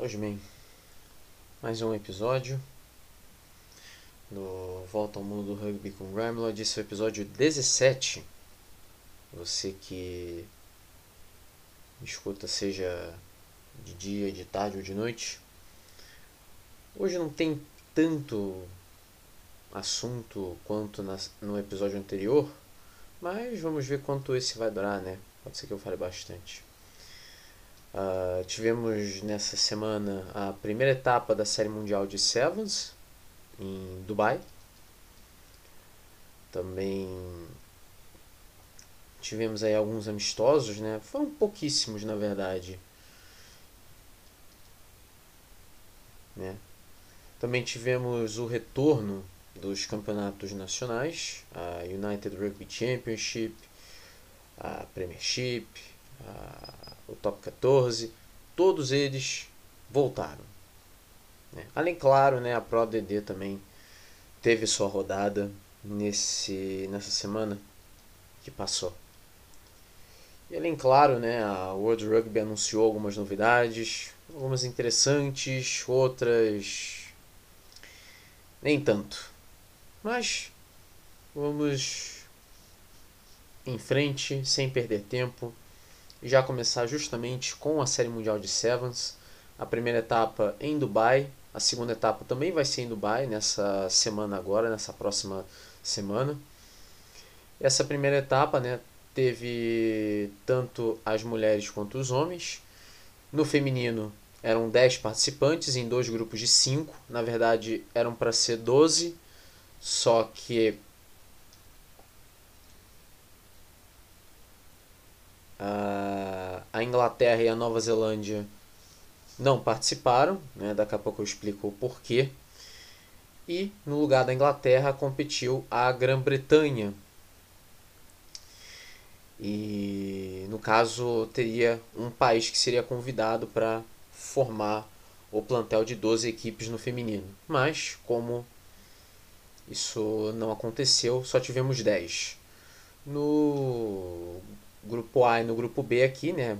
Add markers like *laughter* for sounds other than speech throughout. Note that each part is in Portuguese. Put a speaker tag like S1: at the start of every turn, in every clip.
S1: Pois bem, mais um episódio do Volta ao Mundo do Rugby com Grimlord. Esse é o episódio 17. Você que escuta, seja de dia, de tarde ou de noite. Hoje não tem tanto assunto quanto no episódio anterior, mas vamos ver quanto esse vai durar, né? Pode ser que eu fale bastante. Uh, tivemos nessa semana a primeira etapa da Série Mundial de Sevens em Dubai. Também tivemos aí alguns amistosos, né? Foram pouquíssimos, na verdade. Né? Também tivemos o retorno dos campeonatos nacionais, a United Rugby Championship, a Premiership, a o top 14, todos eles voltaram. Né? Além, claro, né, a Pro DD também teve sua rodada nesse, nessa semana que passou. E além, claro, né, a World Rugby anunciou algumas novidades, algumas interessantes, outras nem tanto. Mas vamos em frente, sem perder tempo já começar justamente com a Série Mundial de Sevens. A primeira etapa em Dubai, a segunda etapa também vai ser em Dubai nessa semana agora, nessa próxima semana. Essa primeira etapa, né, teve tanto as mulheres quanto os homens. No feminino eram 10 participantes em dois grupos de 5. Na verdade, eram para ser 12, só que a, a Inglaterra e a Nova Zelândia não participaram, né? daqui a pouco eu explico o porquê. E no lugar da Inglaterra competiu a Grã-Bretanha. E no caso teria um país que seria convidado para formar o plantel de 12 equipes no feminino. Mas como isso não aconteceu, só tivemos 10. No grupo A e no grupo B aqui, né?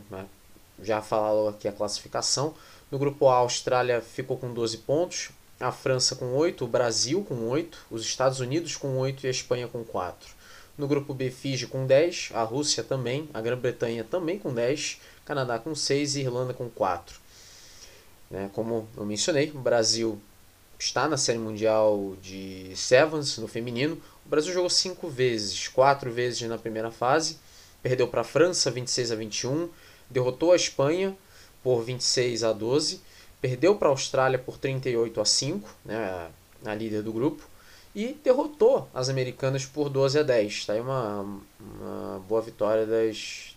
S1: Já falou aqui a classificação. No grupo A, a Austrália ficou com 12 pontos, a França com 8, o Brasil com 8, os Estados Unidos com 8 e a Espanha com 4. No grupo B, Fiji com 10, a Rússia também, a Grã-Bretanha também com 10, Canadá com 6 e Irlanda com 4. Né, como eu mencionei, o Brasil está na Série Mundial de Sevens no feminino. O Brasil jogou 5 vezes, 4 vezes na primeira fase perdeu para a França 26 a 21, derrotou a Espanha por 26 a 12, perdeu para a Austrália por 38 a 5, né, a líder do grupo, e derrotou as americanas por 12 a 10. Está aí uma, uma boa vitória das,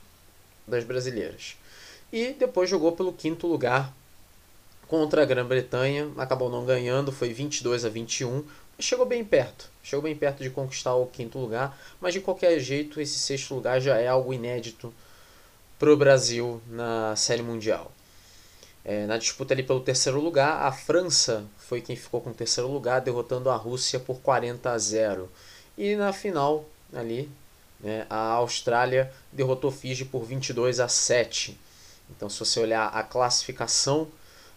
S1: das brasileiras. E depois jogou pelo quinto lugar contra a Grã-Bretanha, acabou não ganhando, foi 22 a 21, chegou bem perto. Chegou bem perto de conquistar o quinto lugar, mas de qualquer jeito esse sexto lugar já é algo inédito para o Brasil na Série Mundial. É, na disputa ali pelo terceiro lugar, a França foi quem ficou com o terceiro lugar, derrotando a Rússia por 40 a 0. E na final, ali, né, a Austrália derrotou Fiji por 22 a 7. Então, se você olhar a classificação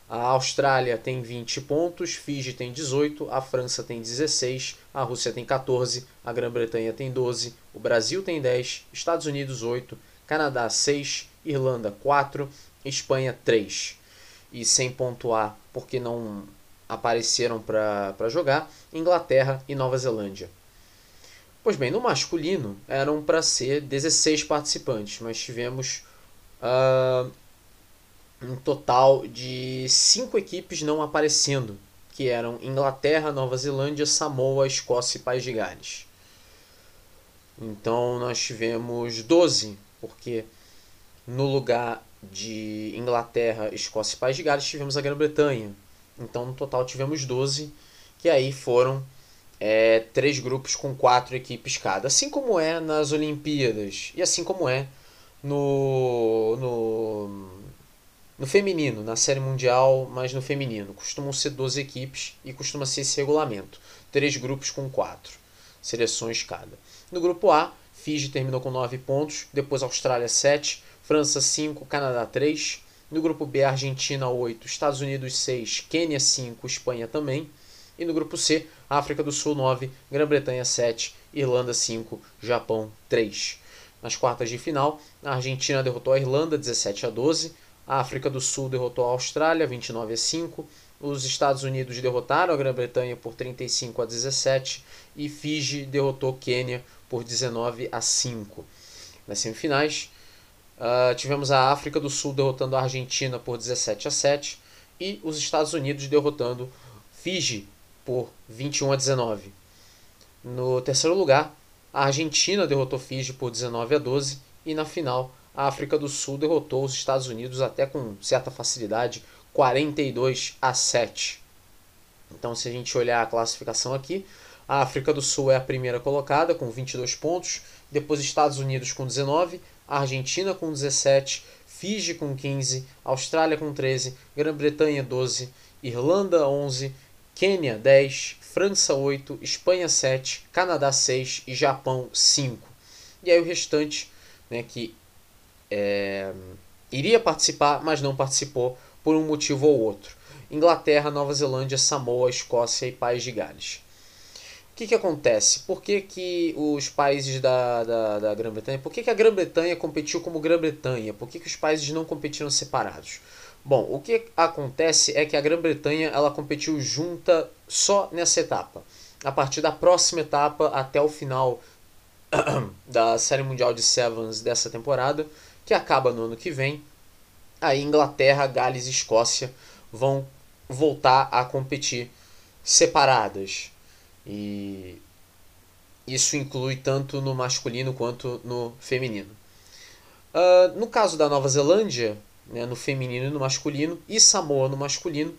S1: a Austrália tem 20 pontos, Fiji tem 18, a França tem 16, a Rússia tem 14, a Grã-Bretanha tem 12, o Brasil tem 10, Estados Unidos 8, Canadá 6, Irlanda 4, Espanha 3. E sem pontuar porque não apareceram para jogar, Inglaterra e Nova Zelândia. Pois bem, no masculino eram para ser 16 participantes, mas tivemos uh, um total de cinco equipes não aparecendo, que eram Inglaterra, Nova Zelândia, Samoa, Escócia e País de Gales. Então nós tivemos 12, porque no lugar de Inglaterra, Escócia e País de Gales tivemos a Grã-Bretanha. Então no total tivemos 12, que aí foram é, três grupos com quatro equipes cada. Assim como é nas Olimpíadas e assim como é no, no no feminino, na Série Mundial, mas no feminino, costumam ser 12 equipes e costuma ser esse regulamento. Três grupos com quatro seleções cada. No grupo A, Fiji terminou com 9 pontos, depois Austrália 7, França 5, Canadá 3. No grupo B, Argentina 8, Estados Unidos 6, Quênia 5, Espanha também. E no grupo C, África do Sul 9, Grã-Bretanha 7, Irlanda 5, Japão 3. Nas quartas de final, a Argentina derrotou a Irlanda 17 a 12, a África do Sul derrotou a Austrália 29 a 5, os Estados Unidos derrotaram a Grã-Bretanha por 35 a 17 e Fiji derrotou Quênia por 19 a 5. Nas semifinais, uh, tivemos a África do Sul derrotando a Argentina por 17 a 7 e os Estados Unidos derrotando Fiji por 21 a 19. No terceiro lugar, a Argentina derrotou Fiji por 19 a 12 e na final a África do Sul derrotou os Estados Unidos até com certa facilidade, 42 a 7. Então, se a gente olhar a classificação aqui, a África do Sul é a primeira colocada com 22 pontos, depois Estados Unidos com 19, Argentina com 17, Fiji com 15, Austrália com 13, Grã-Bretanha 12, Irlanda 11, Quênia 10, França 8, Espanha 7, Canadá 6 e Japão 5. E aí o restante, né, que é, iria participar, mas não participou por um motivo ou outro. Inglaterra, Nova Zelândia, Samoa, Escócia e País de Gales. O que, que acontece? Por que, que os países da, da, da Grã-Bretanha. Por que, que a Grã-Bretanha competiu como Grã-Bretanha? Por que, que os países não competiram separados? Bom, o que acontece é que a Grã-Bretanha ela competiu junta só nessa etapa. A partir da próxima etapa até o final *clears throat* da Série Mundial de Sevens dessa temporada, que acaba no ano que vem, a Inglaterra, Gales e Escócia vão voltar a competir separadas. E isso inclui tanto no masculino quanto no feminino. Uh, no caso da Nova Zelândia, né, no feminino e no masculino, e Samoa no masculino,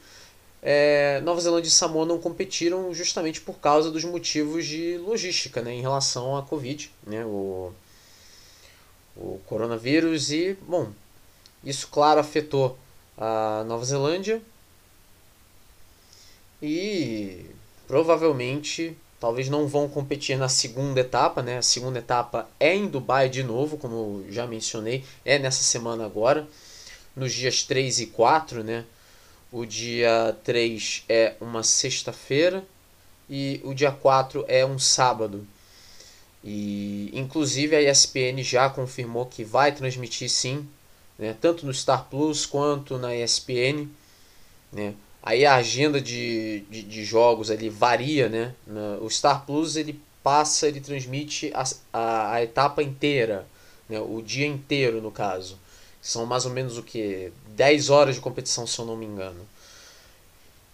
S1: é, Nova Zelândia e Samoa não competiram justamente por causa dos motivos de logística né, em relação à Covid, né, o, o coronavírus, e, bom, isso, claro, afetou a Nova Zelândia e provavelmente talvez não vão competir na segunda etapa, né? A segunda etapa é em Dubai de novo, como já mencionei, é nessa semana agora, nos dias 3 e 4, né? O dia 3 é uma sexta-feira e o dia 4 é um sábado. E inclusive a ESPN já confirmou que vai transmitir sim, né? tanto no Star Plus quanto na ESPN, né? Aí a agenda de, de, de jogos ali varia, né? O Star Plus ele passa, ele transmite a, a, a etapa inteira, né? o dia inteiro no caso. São mais ou menos o que? 10 horas de competição, se eu não me engano.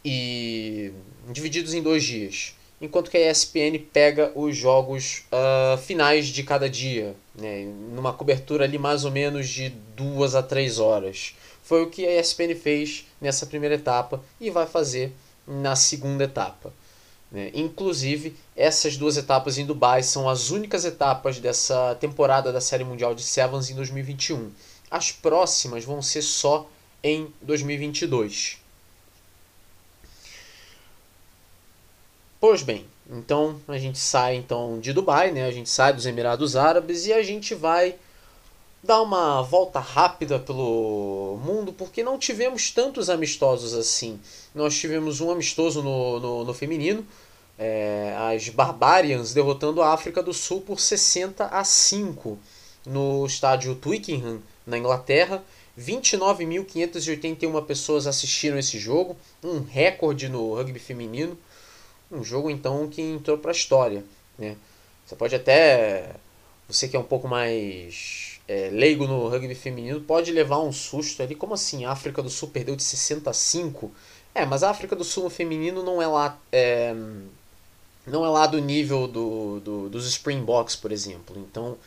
S1: E divididos em dois dias. Enquanto que a ESPN pega os jogos uh, finais de cada dia, né? numa cobertura ali mais ou menos de duas a três horas. Foi o que a ESPN fez nessa primeira etapa e vai fazer na segunda etapa. Né? Inclusive, essas duas etapas em Dubai são as únicas etapas dessa temporada da Série Mundial de Sevens em 2021. As próximas vão ser só em 2022. Pois bem, então a gente sai então de Dubai, né? A gente sai dos Emirados Árabes e a gente vai dar uma volta rápida pelo mundo, porque não tivemos tantos amistosos assim. Nós tivemos um amistoso no, no, no feminino, é, as Barbarians derrotando a África do Sul por 60 a 5 no estádio Twickenham, na Inglaterra. 29.581 pessoas assistiram esse jogo, um recorde no rugby feminino. Um jogo então que entrou para a história. Né? Você pode até, você que é um pouco mais é, leigo no rugby feminino pode levar um susto ali. Como assim? A África do Sul perdeu de 65? É, mas a África do Sul no feminino não é lá. É, não é lá do nível do, do, dos Springboks, por exemplo. Então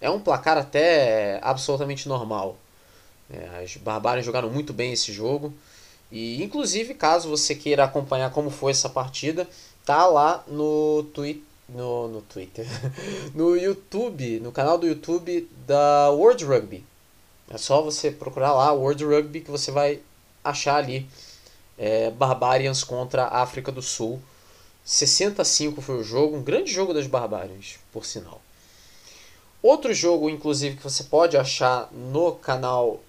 S1: é um placar até absolutamente normal. É, as Barbárias jogaram muito bem esse jogo. E inclusive, caso você queira acompanhar como foi essa partida, tá lá no Twitter no, no Twitter, *laughs* no YouTube, no canal do YouTube da World Rugby. É só você procurar lá World Rugby que você vai achar ali é, Barbarians contra a África do Sul. 65 foi o jogo, um grande jogo das Barbarians, por sinal. Outro jogo, inclusive, que você pode achar no canal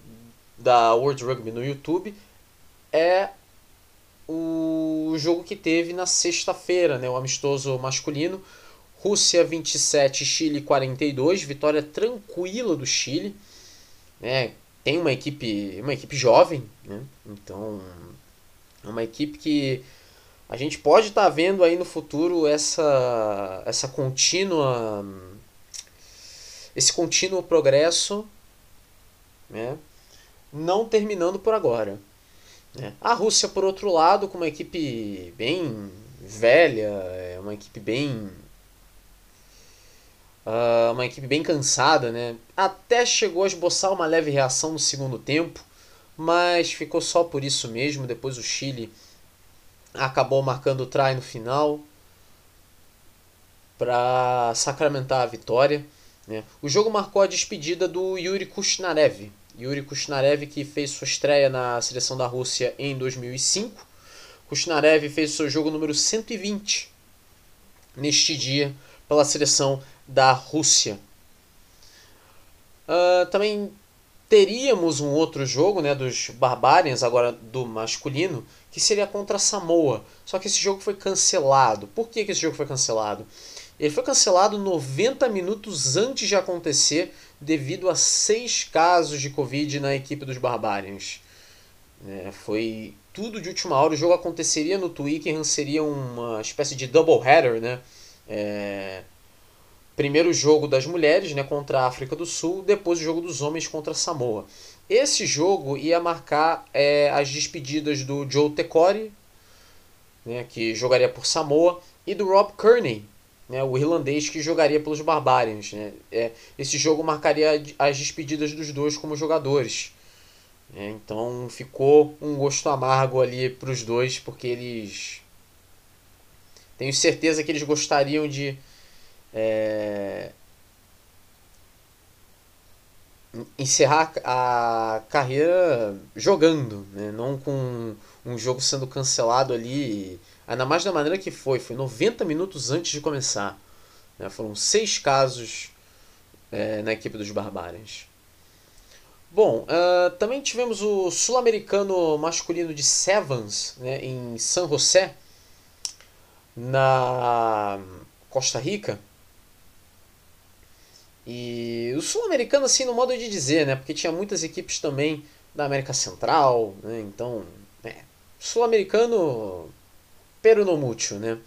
S1: da World Rugby no YouTube é o jogo que teve na sexta-feira, né, o amistoso masculino. Rússia 27, Chile 42, vitória tranquila do Chile. Né? Tem uma equipe, uma equipe jovem, né? então é uma equipe que a gente pode estar tá vendo aí no futuro essa, essa contínua esse contínuo progresso né? não terminando por agora. Né? A Rússia, por outro lado, com uma equipe bem velha, é uma equipe bem. Uh, uma equipe bem cansada, né? Até chegou a esboçar uma leve reação no segundo tempo, mas ficou só por isso mesmo. Depois o Chile acabou marcando o try no final para sacramentar a vitória. Né? O jogo marcou a despedida do Yuri Kushnarev, Yuri Kushnarev, que fez sua estreia na seleção da Rússia em 2005. Kushnarev fez seu jogo número 120 neste dia pela seleção da Rússia. Uh, também teríamos um outro jogo né, dos Barbarians, agora do masculino, que seria contra Samoa. Só que esse jogo foi cancelado. Por que, que esse jogo foi cancelado? Ele foi cancelado 90 minutos antes de acontecer devido a seis casos de Covid na equipe dos Barbarians. É, foi tudo de última hora. O jogo aconteceria no Twickenham, seria uma espécie de double header, né? É, primeiro jogo das mulheres né, contra a África do Sul, depois o jogo dos homens contra Samoa. Esse jogo ia marcar é, as despedidas do Joe Tecore, né, que jogaria por Samoa, e do Rob Kearney, né, o irlandês que jogaria pelos Barbarians. Né? É, esse jogo marcaria as despedidas dos dois como jogadores. Né? Então ficou um gosto amargo ali para os dois, porque eles. Tenho certeza que eles gostariam de. É, encerrar a carreira jogando, né? não com um jogo sendo cancelado ali Ainda mais da maneira que foi. Foi 90 minutos antes de começar. Né? Foram seis casos é, na equipe dos Barbarians. Bom, uh, também tivemos o sul-americano masculino de Sevens né, em San José, na Costa Rica. E o sul-americano, assim, no modo de dizer, né? Porque tinha muitas equipes também da América Central, né? Então, é, sul-americano peronomútil, né?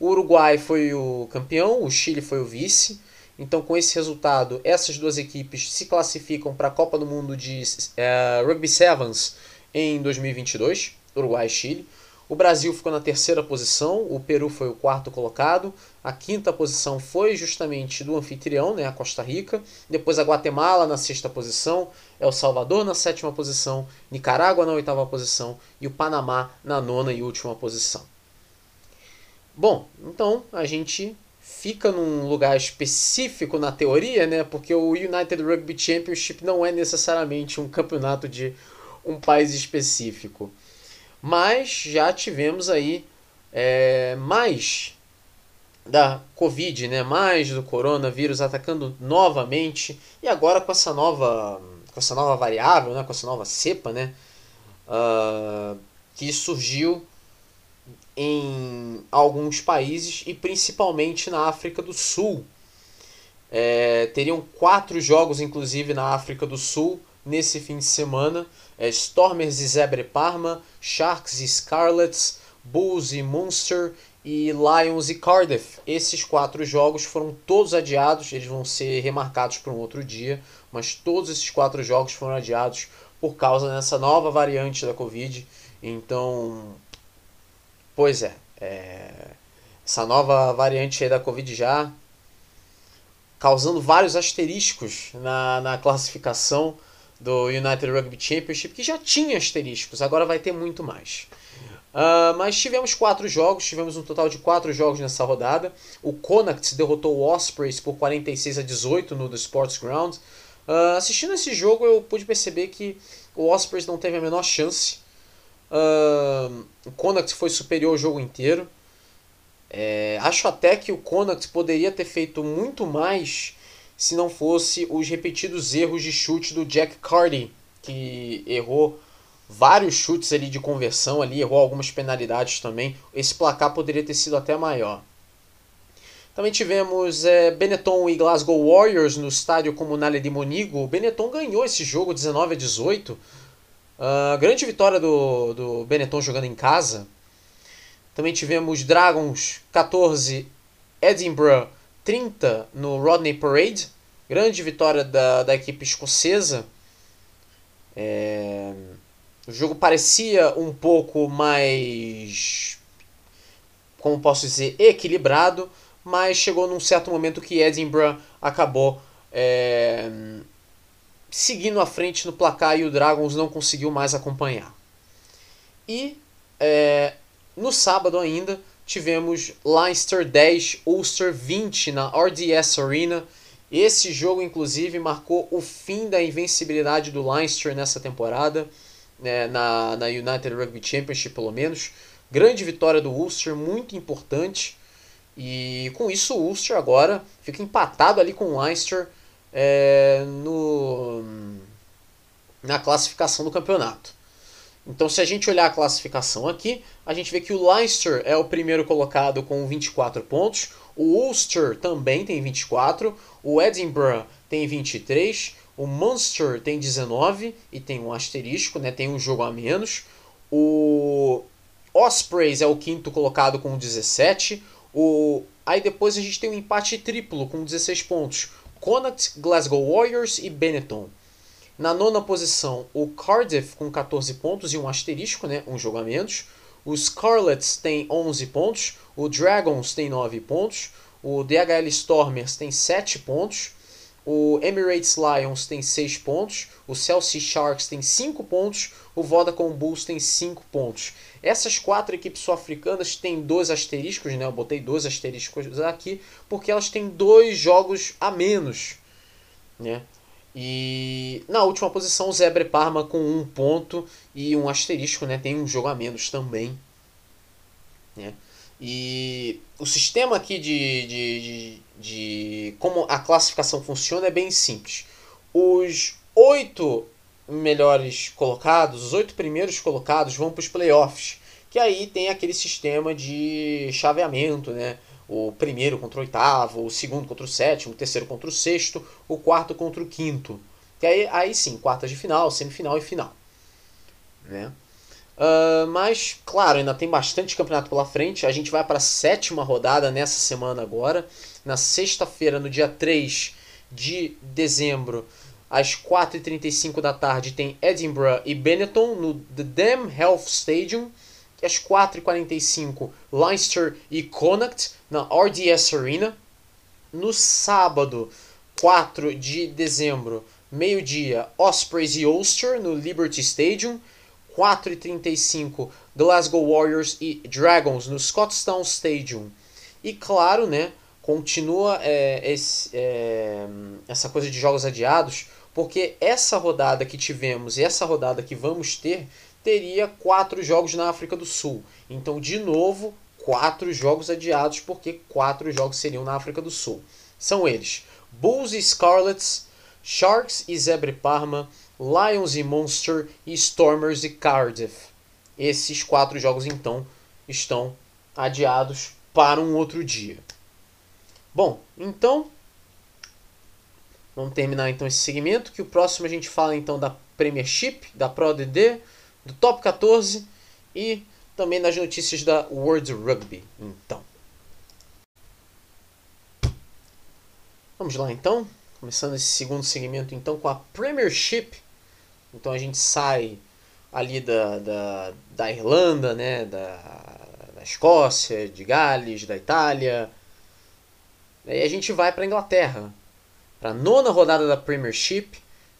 S1: O Uruguai foi o campeão, o Chile foi o vice. Então, com esse resultado, essas duas equipes se classificam para a Copa do Mundo de uh, Rugby Sevens em 2022, Uruguai e Chile. O Brasil ficou na terceira posição, o Peru foi o quarto colocado, a quinta posição foi justamente do anfitrião, né, a Costa Rica, depois a Guatemala na sexta posição, El Salvador na sétima posição, Nicarágua na oitava posição e o Panamá na nona e última posição. Bom, então a gente fica num lugar específico na teoria, né? Porque o United Rugby Championship não é necessariamente um campeonato de um país específico. Mas já tivemos aí é, mais da Covid, né? Mais do coronavírus atacando novamente e agora com essa nova, com essa nova variável, né? Com essa nova cepa, né? Uh, que surgiu em alguns países e principalmente na África do Sul. É, teriam quatro jogos, inclusive, na África do Sul nesse fim de semana: é, Stormers e Zebre Parma, Sharks e Scarlets, Bulls e Munster e Lions e Cardiff. Esses quatro jogos foram todos adiados, eles vão ser remarcados para um outro dia, mas todos esses quatro jogos foram adiados por causa dessa nova variante da Covid. Então, Pois é, é, essa nova variante da Covid já causando vários asteriscos na, na classificação do United Rugby Championship, que já tinha asteriscos, agora vai ter muito mais. Uh, mas tivemos quatro jogos, tivemos um total de quatro jogos nessa rodada. O Connacht derrotou o Ospreys por 46 a 18 no The Sports Ground. Uh, assistindo esse jogo, eu pude perceber que o Ospreys não teve a menor chance Uh, o Connacht foi superior o jogo inteiro. É, acho até que o Connacht poderia ter feito muito mais se não fosse os repetidos erros de chute do Jack Carty que errou vários chutes ali de conversão ali, errou algumas penalidades também. Esse placar poderia ter sido até maior. Também tivemos é, Benetton e Glasgow Warriors no estádio Comunale de Monigo. O Benetton ganhou esse jogo 19 a 18. Uh, grande vitória do, do Benetton jogando em casa. Também tivemos Dragons 14, Edinburgh 30 no Rodney Parade. Grande vitória da, da equipe escocesa. É... O jogo parecia um pouco mais. Como posso dizer? Equilibrado, mas chegou num certo momento que Edinburgh acabou é... seguindo à frente no placar e o Dragons não conseguiu mais acompanhar. E é... no sábado ainda tivemos Leinster 10, Ulster 20 na RDS Arena. Esse jogo, inclusive, marcou o fim da invencibilidade do Leinster nessa temporada, né, na, na United Rugby Championship, pelo menos. Grande vitória do Ulster, muito importante. E com isso, o Ulster agora fica empatado ali com o Leinster é, no, na classificação do campeonato. Então, se a gente olhar a classificação aqui, a gente vê que o Leinster é o primeiro colocado com 24 pontos, o Ulster também tem 24, o Edinburgh tem 23, o Munster tem 19 e tem um asterisco, né, tem um jogo a menos. O Ospreys é o quinto colocado com 17. O... Aí depois a gente tem um empate triplo com 16 pontos. Connacht, Glasgow Warriors e Benetton. Na nona posição, o Cardiff com 14 pontos e um asterisco, né, um jogo a menos. O Scarlets tem 11 pontos, o Dragons tem 9 pontos, o DHL Stormers tem 7 pontos, o Emirates Lions tem 6 pontos, o Chelsea Sharks tem 5 pontos, o Vodacom Bulls tem 5 pontos. Essas quatro equipes sul-africanas têm dois asteriscos, né? Eu botei dois asteriscos aqui, porque elas têm dois jogos a menos, né? E na última posição, o Zebre Parma com um ponto e um asterisco, né? Tem um jogo a menos também. Né? E o sistema aqui de, de, de, de como a classificação funciona é bem simples. Os oito melhores colocados, os oito primeiros colocados vão para os playoffs, que aí tem aquele sistema de chaveamento, né? o primeiro contra o oitavo, o segundo contra o sétimo, o terceiro contra o sexto, o quarto contra o quinto. E aí, aí sim, quartas de final, semifinal e final. Né? Uh, mas, claro, ainda tem bastante campeonato pela frente. A gente vai para a sétima rodada nessa semana agora. Na sexta-feira, no dia 3 de dezembro, às 4h35 da tarde, tem Edinburgh e Benetton no The Dam Health Stadium às 4h45, Leinster e Connacht na RDS Arena. No sábado, 4 de dezembro, meio-dia, Ospreys e Ulster no Liberty Stadium. 4h35, Glasgow Warriors e Dragons no Scottstown Stadium. E claro, né, continua é, esse, é, essa coisa de jogos adiados, porque essa rodada que tivemos e essa rodada que vamos ter teria quatro jogos na África do Sul. Então, de novo, quatro jogos adiados, porque quatro jogos seriam na África do Sul. São eles: Bulls e Scarlets, Sharks e Zebre Parma, Lions e Monster e Stormers e Cardiff. Esses quatro jogos, então, estão adiados para um outro dia. Bom, então vamos terminar então esse segmento, que o próximo a gente fala então da Premiership, da Pro DD, do Top 14 e também das notícias da World Rugby. Então, vamos lá então, começando esse segundo segmento então com a Premiership. Então a gente sai ali da, da, da Irlanda, né, da, da Escócia, de Gales, da Itália. Aí a gente vai para a Inglaterra, para a nona rodada da Premiership.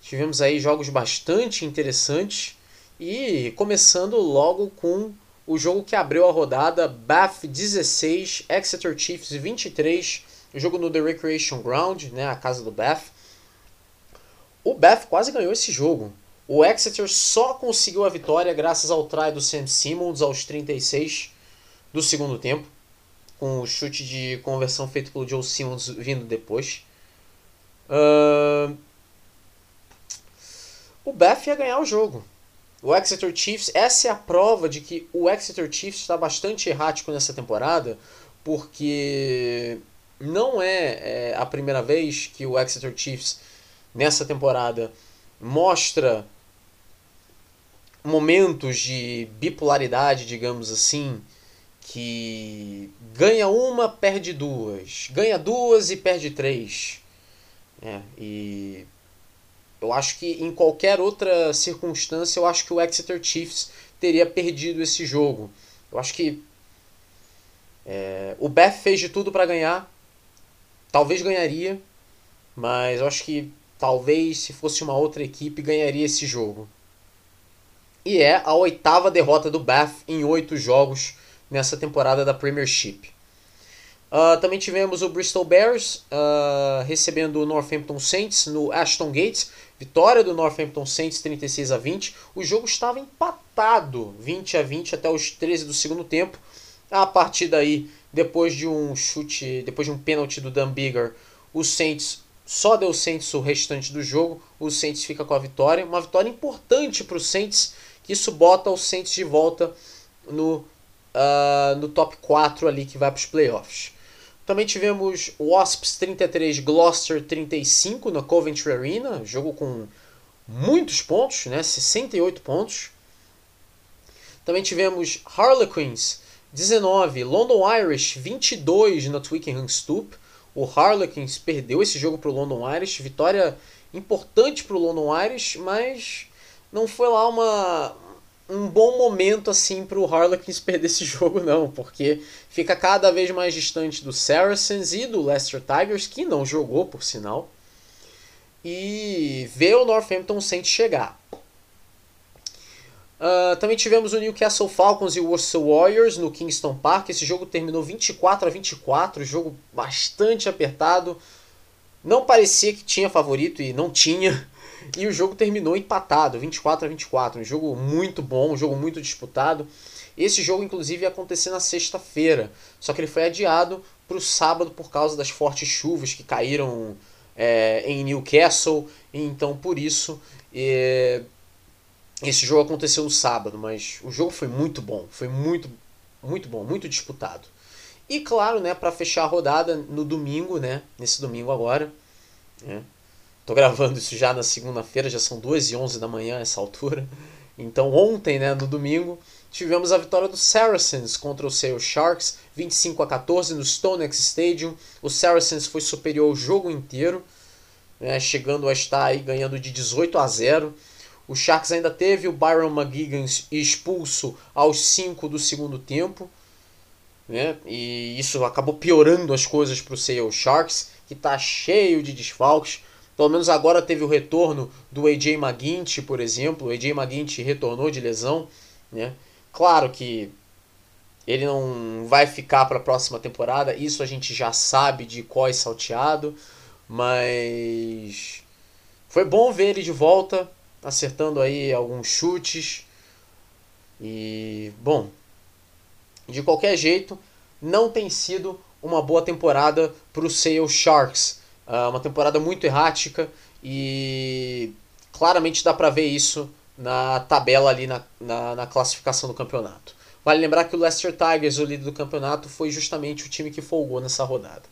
S1: Tivemos aí jogos bastante interessantes. E começando logo com o jogo que abriu a rodada, Bath 16, Exeter Chiefs 23, jogo no The Recreation Ground, né, a casa do Bath. O Bath quase ganhou esse jogo. O Exeter só conseguiu a vitória graças ao try do Sam Simmons aos 36 do segundo tempo, com o chute de conversão feito pelo Joe Simmons vindo depois. Uh, o Bath ia ganhar o jogo. O Exeter Chiefs, essa é a prova de que o Exeter Chiefs está bastante errático nessa temporada, porque não é, é, a primeira vez que o Exeter Chiefs nessa temporada mostra momentos de bipolaridade, digamos assim, que ganha uma, perde duas, ganha duas e perde três. É, e eu acho que em qualquer outra circunstância, eu acho que o Exeter Chiefs teria perdido esse jogo. Eu acho que é, o Beth fez de tudo para ganhar, talvez ganharia, mas eu acho que talvez se fosse uma outra equipe ganharia esse jogo. E é a oitava derrota do Bath em oito jogos nessa temporada da Premiership. Uh, também tivemos o Bristol Bears uh, recebendo o Northampton Saints no Ashton Gates. Vitória do Northampton Saints 36 a 20. O jogo estava empatado 20 a 20 até os 13 do segundo tempo. A partir daí, depois de um chute, depois de um pênalti do Dan Bigger, o Saints só deu Saints o restante do jogo. O Saints fica com a vitória. Uma vitória importante para o Saints, que isso bota o Saints de volta no, uh, no top 4 ali que vai para os playoffs. Também tivemos Wasps 33, Gloucester 35 na Coventry Arena, jogo com muitos pontos, né? 68 pontos. Também tivemos Harlequins 19, London Irish 22 na Twickenham Stoop. O Harlequins perdeu esse jogo para o London Irish, vitória importante para o London Irish, mas não foi lá uma, um bom momento assim para o Harlequins *laughs* perder esse jogo não, porque fica cada vez mais distante do Saracens e do Leicester Tigers, que não jogou por sinal, e vê o Northampton Saints chegar. Uh, também tivemos o Newcastle Falcons e o Worcester Warriors no Kingston Park. Esse jogo terminou 24 a 24, jogo bastante apertado. Não parecia que tinha favorito e não tinha. E o jogo terminou empatado, 24 a 24. Um jogo muito bom, um jogo muito disputado. Esse jogo, inclusive, ia acontecer na sexta-feira, só que ele foi adiado para o sábado por causa das fortes chuvas que caíram é, em Newcastle. Então, por isso, é, esse jogo aconteceu no sábado, mas o jogo foi muito bom, foi muito, muito bom, muito disputado. E claro, né, para fechar a rodada no domingo, né, nesse domingo agora, né, Tô gravando isso já na segunda-feira, já são 2 e 11 da manhã essa altura. Então ontem, né, no domingo, tivemos a vitória do Saracens contra o Sale Sharks, 25 a 14 no Stonex Stadium. O Saracens foi superior o jogo inteiro, né, chegando a estar aí ganhando de 18 a 0. O Sharks ainda teve o Byron McGuigan expulso aos 5 do segundo tempo. Né? E isso acabou piorando as coisas para o Sale Sharks, que está cheio de desfalques. Pelo menos agora teve o retorno do AJ McGuinty, por exemplo. O AJ McGuinty retornou de lesão. Né? Claro que ele não vai ficar para a próxima temporada, isso a gente já sabe de é salteado, mas foi bom ver ele de volta, acertando aí alguns chutes. E, bom, de qualquer jeito, não tem sido uma boa temporada para o Sale Sharks. Uh, uma temporada muito errática e claramente dá para ver isso na tabela ali na, na, na, classificação do campeonato. Vale lembrar que o Leicester Tigers, o líder do campeonato, foi justamente o time que folgou nessa rodada.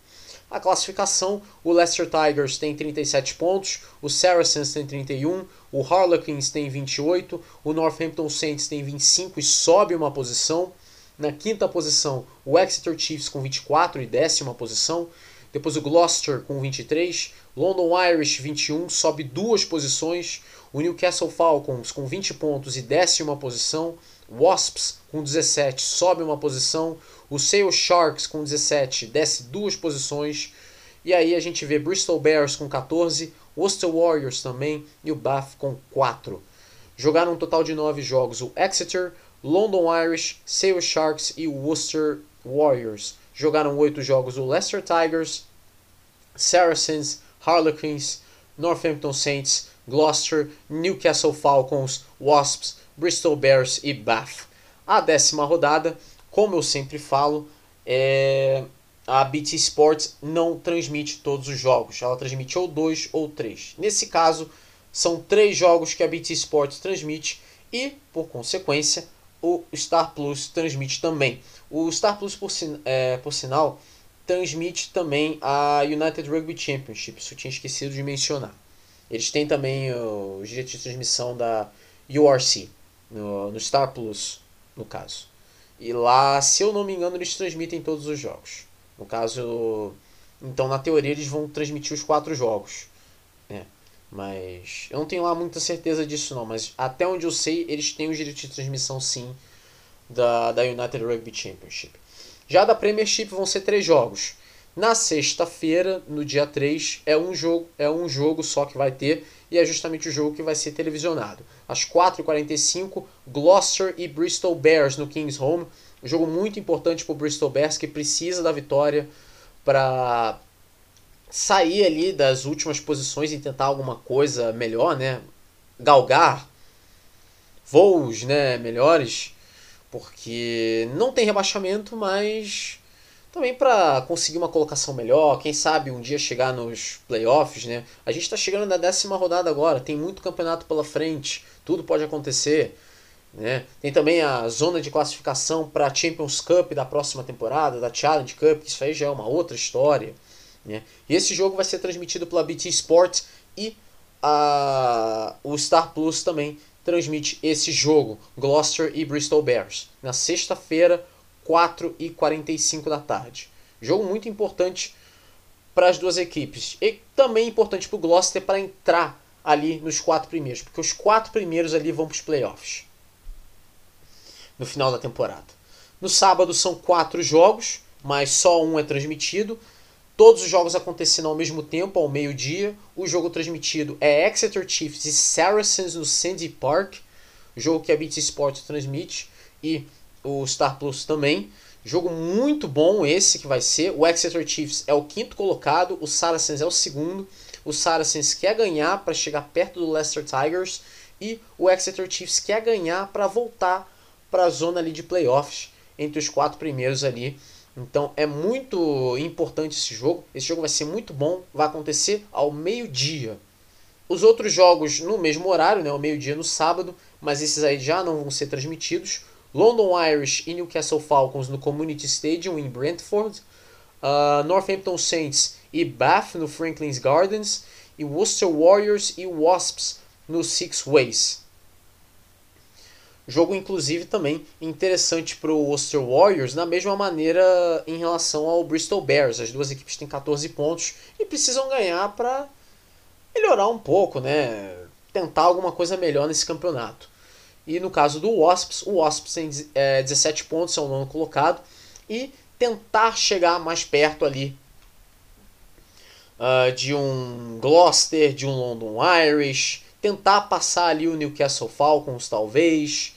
S1: A classificação, o Leicester Tigers tem 37 pontos, o Saracens tem 31, o Harlequins tem 28, o Northampton Saints tem 25 e sobe uma posição. Na quinta posição, o Exeter Chiefs com 24 e décima posição. Depois o Gloucester com 23, London Irish 21, sobe duas posições. O Newcastle Falcons com 20 pontos e décima posição. Wasps com 17 sobe uma posição. O Sale Sharks com 17 desce duas posições. E aí a gente vê Bristol Bears com 14, Worcester Warriors também e o Bath com 4. Jogaram um total de 9 jogos o Exeter, London Irish, Sale Sharks e Worcester Warriors. Jogaram oito jogos o Leicester Tigers, Saracens, Harlequins, Northampton Saints, Gloucester, Newcastle Falcons, Wasps, Bristol Bears e Bath. A décima rodada, como eu sempre falo, é... a BT Sports não transmite todos os jogos. Ela transmite ou dois ou três. Nesse caso, São três jogos que a BT Sports transmite e, por consequência, o Star Plus transmite também. O Star Plus, por, é, por sinal, transmite também a United Rugby Championship. Isso eu tinha esquecido de mencionar. Eles têm também os direitos de transmissão da URC, no, no Star Plus, no caso. E lá, se eu não me engano, eles transmitem todos os jogos. No caso, então na teoria eles vão transmitir os quatro jogos. Né? Mas eu não tenho lá muita certeza disso não. Mas até onde eu sei, eles têm os direitos de transmissão sim da, da United Rugby Championship. Já da Premiership vão ser três jogos. Na sexta-feira, no dia 3, é um jogo, é um jogo só que vai ter e é justamente o jogo que vai ser televisionado. Às 4h45, Gloucester e Bristol Bears no King's Home. Um jogo muito importante para o Bristol Bears que precisa da vitória para sair ali das últimas posições e tentar alguma coisa melhor, né? Galgar voos, né, melhores, porque não tem rebaixamento, mas também para conseguir uma colocação melhor, quem sabe um dia chegar nos playoffs, né? A gente está chegando na décima rodada agora, tem muito campeonato pela frente, tudo pode acontecer. Né? Tem também a zona de classificação para a Champions Cup da próxima temporada, da Challenge Cup, que isso aí já é uma outra história. Né? E esse jogo vai ser transmitido pela BT Sports e a, o Star Plus também transmite esse jogo, Gloucester e Bristol Bears, na sexta-feira, 4h45 da tarde. Jogo muito importante para as duas equipes. E também importante para o Gloucester para entrar ali nos quatro primeiros, porque os quatro primeiros ali vão para os playoffs no final da temporada. No sábado são quatro jogos, mas só um é transmitido. Todos os jogos acontecendo ao mesmo tempo, ao meio-dia. O jogo transmitido é Exeter Chiefs e Saracens no Sandy Park, jogo que a BT Sport transmite e o Star Plus também. Jogo muito bom esse que vai ser. O Exeter Chiefs é o quinto colocado, o Saracens é o segundo. O Saracens quer ganhar para chegar perto do Leicester Tigers e o Exeter Chiefs quer ganhar para voltar para a zona ali de playoffs entre os quatro primeiros ali então é muito importante esse jogo. Esse jogo vai ser muito bom. Vai acontecer ao meio-dia. Os outros jogos no mesmo horário, né, ao meio-dia no sábado, mas esses aí já não vão ser transmitidos. London Irish e Newcastle Falcons no Community Stadium em Brentford. Uh, Northampton Saints e Bath no Franklin's Gardens. E Worcester Warriors e Wasps no Six Ways. Jogo, inclusive, também interessante para o Worcester Warriors, da mesma maneira em relação ao Bristol Bears. As duas equipes têm 14 pontos e precisam ganhar para melhorar um pouco, né? tentar alguma coisa melhor nesse campeonato. E no caso do Wasps, o Wasps tem é, 17 pontos, é o nono colocado, e tentar chegar mais perto ali uh, de um Gloucester, de um London Irish, tentar passar ali o Newcastle Falcons, talvez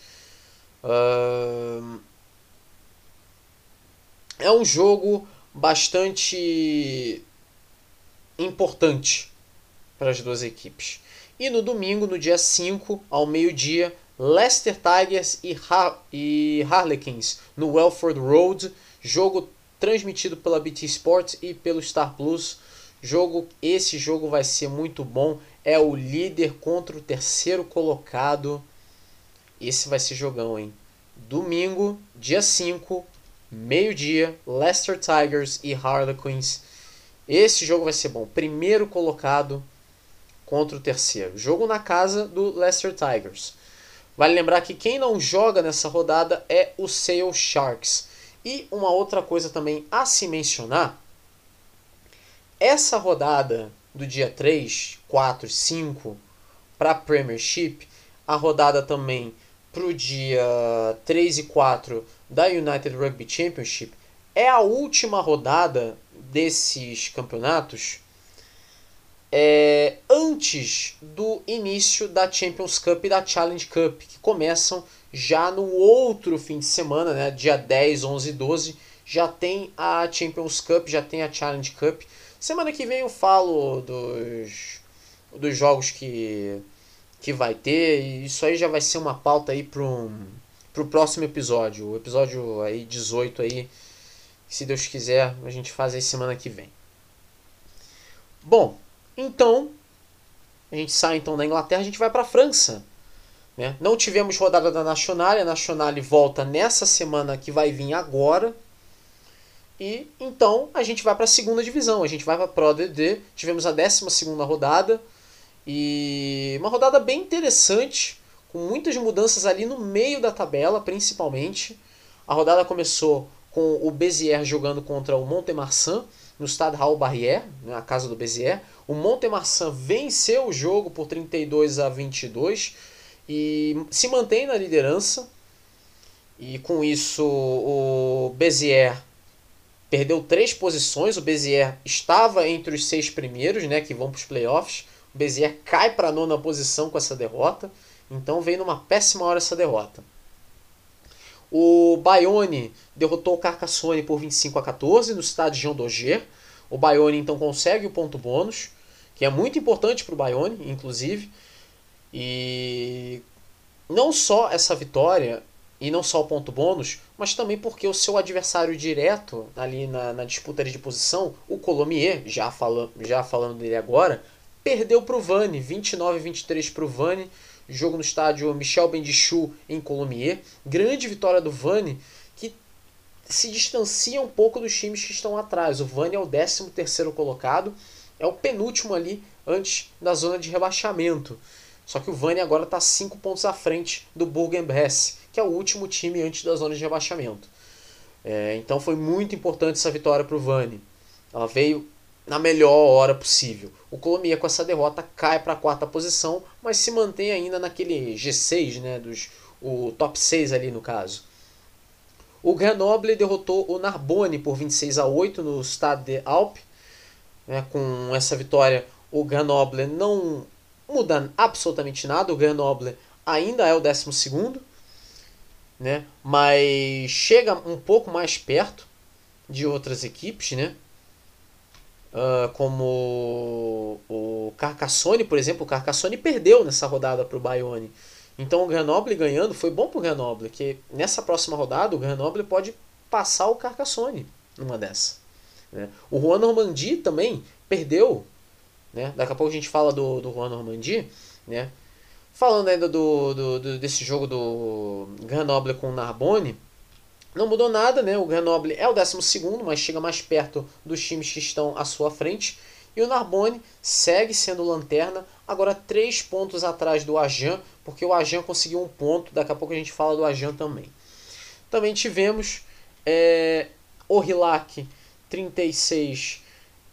S1: é um jogo bastante importante para as duas equipes. E no domingo, no dia 5, ao meio-dia, Leicester Tigers e, Har e Harlequins no Welford Road. Jogo transmitido pela BT Sports e pelo Star Plus. Jogo, esse jogo vai ser muito bom. É o líder contra o terceiro colocado esse vai ser jogão, hein? Domingo, dia 5, meio-dia, Leicester Tigers e Harlequins. Esse jogo vai ser bom. Primeiro colocado contra o terceiro. Jogo na casa do Leicester Tigers. Vale lembrar que quem não joga nessa rodada é o Sale Sharks. E uma outra coisa também a se mencionar: essa rodada do dia 3, 4 5 para Premiership, a rodada também para o dia 3 e 4 da United Rugby Championship é a última rodada desses campeonatos é, antes do início da Champions Cup e da Challenge Cup, que começam já no outro fim de semana, né, dia 10, 11 e 12, já tem a Champions Cup, já tem a Challenge Cup. Semana que vem eu falo dos, dos jogos que que vai ter. E isso aí já vai ser uma pauta aí para o próximo episódio. O episódio aí 18 aí. Se Deus quiser, a gente faz aí semana que vem. Bom, então A gente sai então da Inglaterra, a gente vai para a França. Né? Não tivemos rodada da Nacional, a Nacional volta nessa semana que vai vir agora. E então a gente vai para a segunda divisão, a gente vai para a Pro. Tivemos a 12 rodada e uma rodada bem interessante, com muitas mudanças ali no meio da tabela, principalmente. A rodada começou com o Bezier jogando contra o Montemarçan no Stade Raul Barrière, na né, casa do Bezier. O Montemarçan venceu o jogo por 32 a 22 e se mantém na liderança. E com isso o Bezier perdeu três posições. O Bezier estava entre os seis primeiros, né, que vão para os playoffs. Bezier cai para a nona posição com essa derrota. Então vem numa péssima hora essa derrota. O Bayonne derrotou o Carcassonne por 25 a 14 no estádio Jean Daugé. O Bayonne então consegue o ponto bônus, que é muito importante para o Bayonne, inclusive. E não só essa vitória e não só o ponto bônus, mas também porque o seu adversário direto ali na, na disputa de posição, o Colomier, já, já falando dele agora, perdeu para o Vani, 29 a 23 para o Vani jogo no estádio Michel Bendichou em Colomiers. Grande vitória do Vani, que se distancia um pouco dos times que estão atrás. O Vani é o 13 terceiro colocado, é o penúltimo ali antes da zona de rebaixamento. Só que o Vani agora está 5 pontos à frente do Bourg-en-Bresse, que é o último time antes da zona de rebaixamento. É, então foi muito importante essa vitória para o Vani. Ela veio na melhor hora possível. O Colomia com essa derrota cai para a quarta posição, mas se mantém ainda naquele G6, né, dos o top 6 ali no caso. O Grenoble derrotou o Narbonne por 26 a 8 no Stade de Alpes. Né, com essa vitória, o Grenoble não muda absolutamente nada. O Grenoble ainda é o 12, né, mas chega um pouco mais perto de outras equipes, né? Uh, como o Carcassonne, por exemplo, o Carcassonne perdeu nessa rodada para o Bayonne. Então o Grenoble ganhando foi bom para o Grenoble, que nessa próxima rodada o Grenoble pode passar o Carcassonne numa dessa. Né? O Juan Normandie também perdeu. Né? Daqui a pouco a gente fala do, do Juan Normandie. Né? Falando ainda do, do, do, desse jogo do Grenoble com o Narbonne, não mudou nada, né? O Grenoble é o 12, mas chega mais perto dos times que estão à sua frente. E o Narbonne segue sendo lanterna, agora três pontos atrás do Ajan, porque o Ajan conseguiu um ponto. Daqui a pouco a gente fala do Ajan também. Também tivemos é, Orillac 36,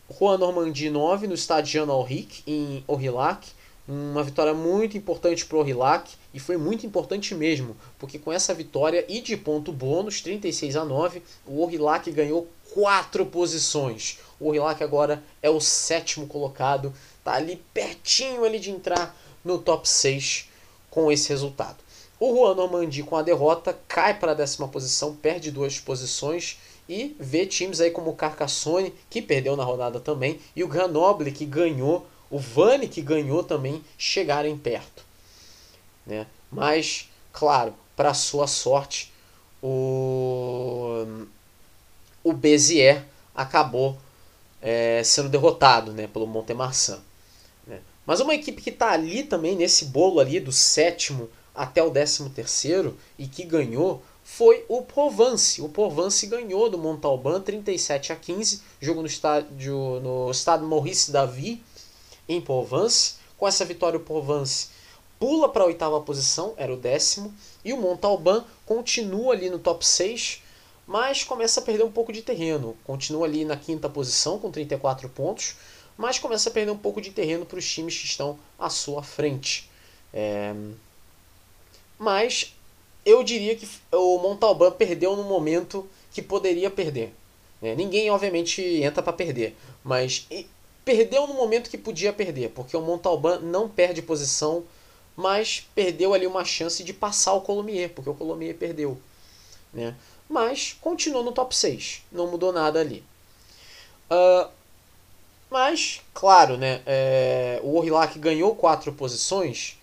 S1: Juan Normandie 9 no estádio Jean Alric, em Orillac. Uma vitória muito importante para o Orillac e foi muito importante mesmo, porque com essa vitória e de ponto bônus, 36 a 9, o Orillac ganhou quatro posições. O Orillac agora é o sétimo colocado, tá ali pertinho ali de entrar no top 6 com esse resultado. O Juan Normandie com a derrota cai para a décima posição, perde duas posições e vê times aí como o Carcassonne, que perdeu na rodada também, e o Grenoble, que ganhou o Vani que ganhou também chegarem perto. Né? Mas, claro, para sua sorte, o, o Bezier acabou é, sendo derrotado né, pelo Montemarçan. Né? Mas uma equipe que está ali também, nesse bolo ali, do sétimo até o décimo terceiro, e que ganhou, foi o Provence. O Provence ganhou do Montalban 37 a 15, jogo no estádio no Stade Maurice Davy, em Provence. Com essa vitória, o Provence pula para a oitava posição, era o décimo, e o Montalban continua ali no top 6, mas começa a perder um pouco de terreno. Continua ali na quinta posição com 34 pontos, mas começa a perder um pouco de terreno para os times que estão à sua frente. É... Mas eu diria que o Montalban perdeu no momento que poderia perder. É, ninguém, obviamente, entra para perder, mas Perdeu no momento que podia perder, porque o Montalban não perde posição, mas perdeu ali uma chance de passar o Colomier, porque o Colomier perdeu. Né? Mas continuou no top 6, não mudou nada ali. Uh, mas, claro, né, é, o Orillac ganhou quatro posições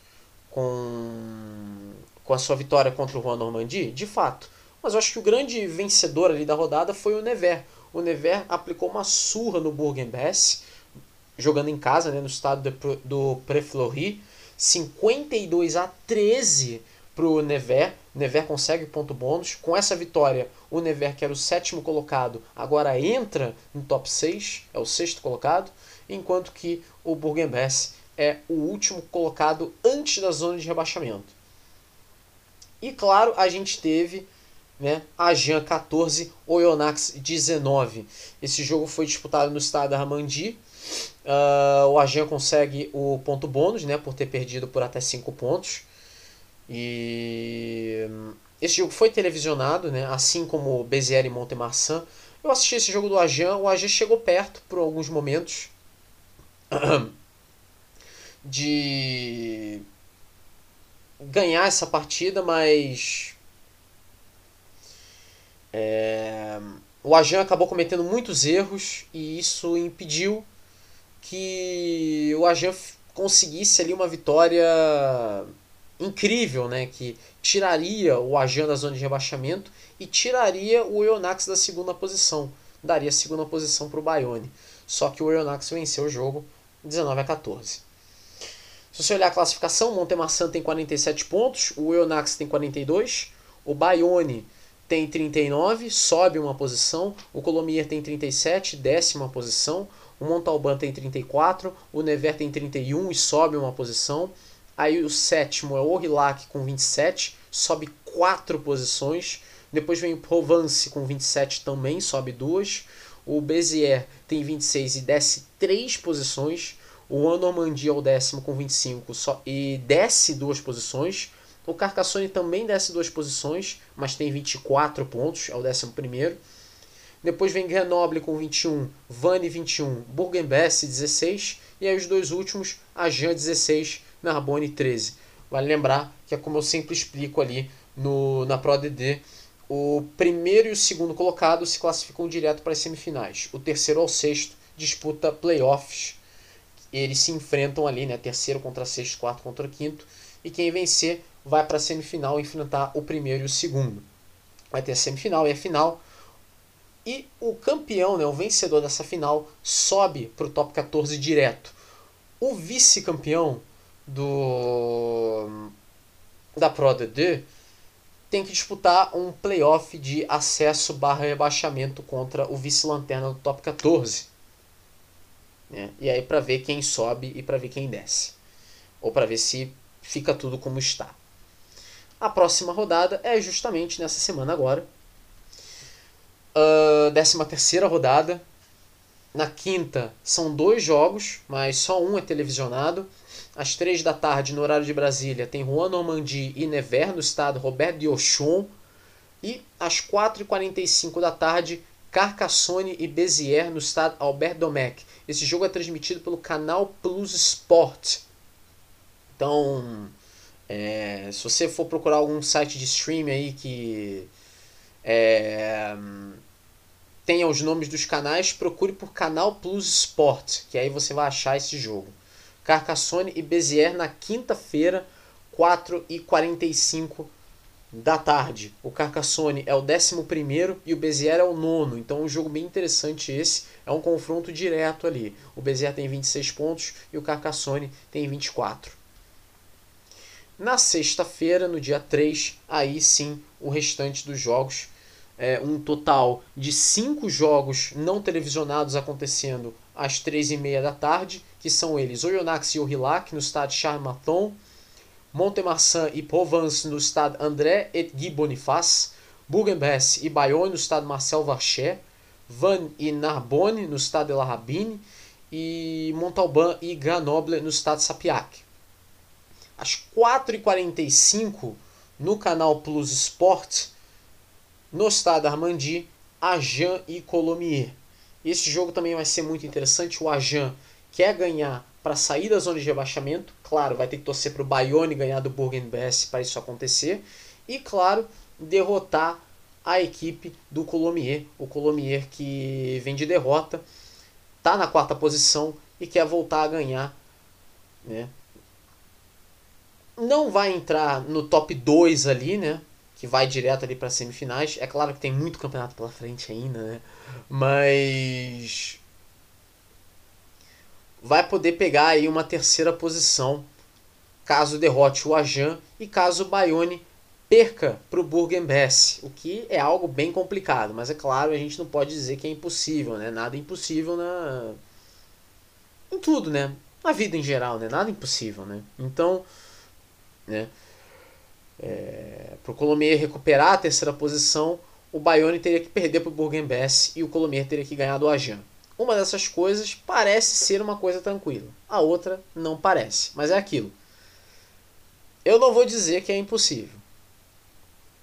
S1: com, com a sua vitória contra o Juan Normandie, de fato. Mas eu acho que o grande vencedor ali da rodada foi o Nevers. O Nevers aplicou uma surra no Bourg-en-Bresse, jogando em casa, né, no estado do Pré-Fleury, 52 a 13 para o Nevers. Nevers consegue ponto bônus. Com essa vitória, o Nevers, que era o sétimo colocado, agora entra no top 6, é o sexto colocado, enquanto que o Bourg-en-Bresse é o último colocado antes da zona de rebaixamento. E claro, a gente teve né, Ajan 14, Oyonnax 19. Esse jogo foi disputado no estado da Ramandi. Uh, o Ajan consegue o ponto bônus né, por ter perdido por até 5 pontos. E esse jogo foi televisionado, né, assim como Bezier e Montemarçan. Eu assisti esse jogo do Ajan, o Ajan chegou perto por alguns momentos *clears throat* de ganhar essa partida, mas é, o Ajan acabou cometendo muitos erros e isso impediu que o Ajan conseguisse ali uma vitória incrível, né? Que tiraria o Ajan da zona de rebaixamento e tiraria o Ionax da segunda posição. Daria a segunda posição para o Bayonne. Só que o Ionax venceu o jogo 19 a 14. Se você olhar a classificação, o Montemarçan tem 47 pontos, o Ionax tem 42, o Bayonne tem 39, sobe uma posição, o Colomier tem 37, décima posição, o Montalban tem 34, o Nevers tem 31 e sobe uma posição. Aí o sétimo é o Orillac com 27, sobe 4 posições. Depois vem o Provence com 27 também, sobe 2. O Béziers tem 26 e desce 3 posições. O Anormandia é o décimo com 25 só, e desce 2 posições. O Carcassonne também desce 2 posições, mas tem 24 pontos, é o décimo primeiro. Depois vem Grenoble com 21, Vannes 21, Bourg-en-Bresse 16 e aí os dois últimos, Agen 16, Narbonne 13. Vale lembrar que é como eu sempre explico ali no, na ProDD, o primeiro e o segundo colocado se classificam direto para as semifinais. O terceiro ao sexto disputa playoffs. Eles se enfrentam ali, né? Terceiro contra sexto, quarto contra quinto. E quem vencer vai para a semifinal enfrentar o primeiro e o segundo. Vai ter a semifinal e a final. E o campeão, né, o vencedor dessa final, sobe para o top 14 direto. O vice-campeão do da Pro D tem que disputar um playoff de acesso barra rebaixamento contra o vice-lanterna do top 14. Né? E aí para ver quem sobe e para ver quem desce. Ou para ver se fica tudo como está. A próxima rodada é justamente nessa semana agora, Uh, 13 terceira rodada. Na quinta são dois jogos, mas só um é televisionado. Às três da tarde, no horário de Brasília, tem Juan Normandie e Nevers, no estado Robert de Auchon. E às 4h45 da tarde, Carcassonne e Béziers, no estado Albert Domecq. Esse jogo é transmitido pelo canal Plus Sport. Então, é, se você for procurar algum site de streaming aí que é, tenha os nomes dos canais, procure por Canal Plus Sport, que aí você vai achar esse jogo. Carcassonne e Bezier na quinta-feira, 4h45 da tarde. O Carcassonne é o 11 e o Bezier é o nono. Então, um jogo bem interessante esse. É um confronto direto ali. O Bezier tem 26 pontos e o Carcassonne tem 24. Na sexta-feira, no dia 3, aí sim o restante dos jogos é, um total de cinco jogos não televisionados acontecendo às três e meia da tarde, que são eles Oyonnax e Aurillac no estado Charmaton, Montemarçan e Provence no estado André et Guy Boniface, Bourg-en-Bresse e Bayonne no estado Marcel Varchet, Vannes e Narbonne no estado de La Rabine e Montalban e Grenoble no estado de Sapiac. Às 4h45 no canal Plus Sport no estado Armandi, Ajan e Colomier. Esse jogo também vai ser muito interessante. O Ajan quer ganhar para sair da zona de rebaixamento. Claro, vai ter que torcer para o Bayonne ganhar do Bourg-en-Bresse para isso acontecer. E, claro, derrotar a equipe do Colomier. O Colomier que vem de derrota, está na quarta posição e quer voltar a ganhar. Né? Não vai entrar no top 2 ali, né? Que vai direto ali para semifinais. É claro que tem muito campeonato pela frente ainda, né? Mas vai poder pegar aí uma terceira posição caso derrote o Ajan e caso o Bayonne perca para o Burgenbess, o que é algo bem complicado, mas é claro, a gente não pode dizer que é impossível, né? Nada é impossível na em tudo, né? Na vida em geral, né? Nada é impossível, né? Então, né? É, para o Colomier recuperar a terceira posição, o Bayonne teria que perder para o Burgenbess e o Colomier teria que ganhar do Ajan. Uma dessas coisas parece ser uma coisa tranquila, a outra não parece, mas é aquilo. Eu não vou dizer que é impossível,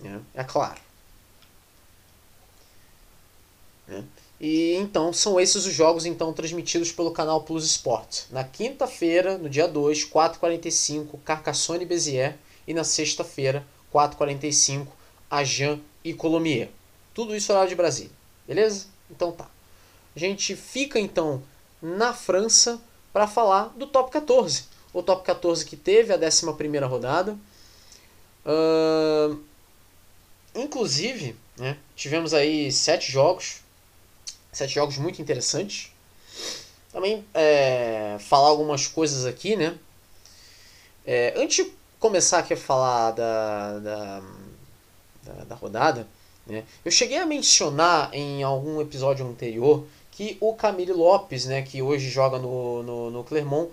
S1: né? É claro. Né? E então são esses os jogos então transmitidos pelo canal Plus Sport. Na quinta-feira, no dia 2, 4h45, Carcassonne e Bezier. E na sexta-feira, 4h45, Ajan e Colomier. Tudo isso horário de Brasília. Beleza? Então tá. A gente fica então na França para falar do top 14. O top 14 que teve a 11 rodada. Uh, Inclusive, né, tivemos aí sete jogos, sete jogos muito interessantes. Também é, falar algumas coisas aqui, né? É, antes começar aqui a falar da, da, da, da rodada, né, eu cheguei a mencionar em algum episódio anterior que o Camille Lopes, né, que hoje joga no, no, no Clermont,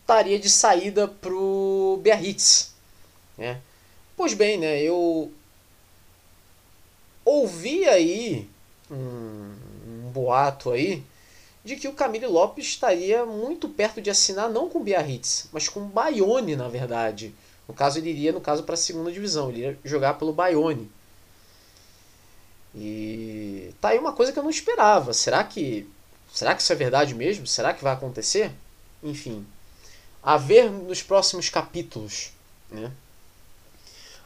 S1: estaria de saída para o Biarritz. Né? Pois bem, né, eu ouvi aí um, um, boato aí de que o Camille Lopes estaria muito perto de assinar não com o Biarritz, mas com Bayonne, na verdade. No caso, ele iria no caso para a segunda divisão, ele iria jogar pelo Bayonne. E tá aí uma coisa que eu não esperava. Será que será que isso é verdade mesmo? Será que vai acontecer? Enfim, a ver nos próximos capítulos, né?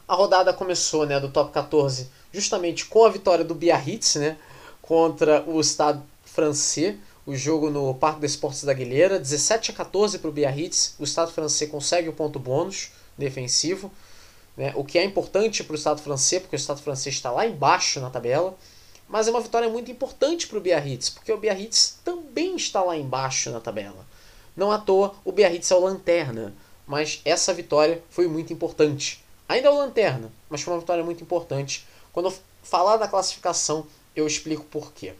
S1: A rodada começou, né, do top 14 justamente com a vitória do Biarritz, né, contra o Estado francês, o jogo no Parque dos Esportes da Guilheira, 17 a 14 para o Biarritz, o Estado francês consegue o ponto bônus defensivo, né, o que é importante para o Estado francês, porque o Estado francês está lá embaixo na tabela, mas é uma vitória muito importante para o Biarritz, porque o Biarritz também está lá embaixo na tabela. Não à toa, o Biarritz é o lanterna, mas essa vitória foi muito importante. Ainda é o lanterna, mas foi uma vitória muito importante quando eu falar da classificação, eu explico por quê.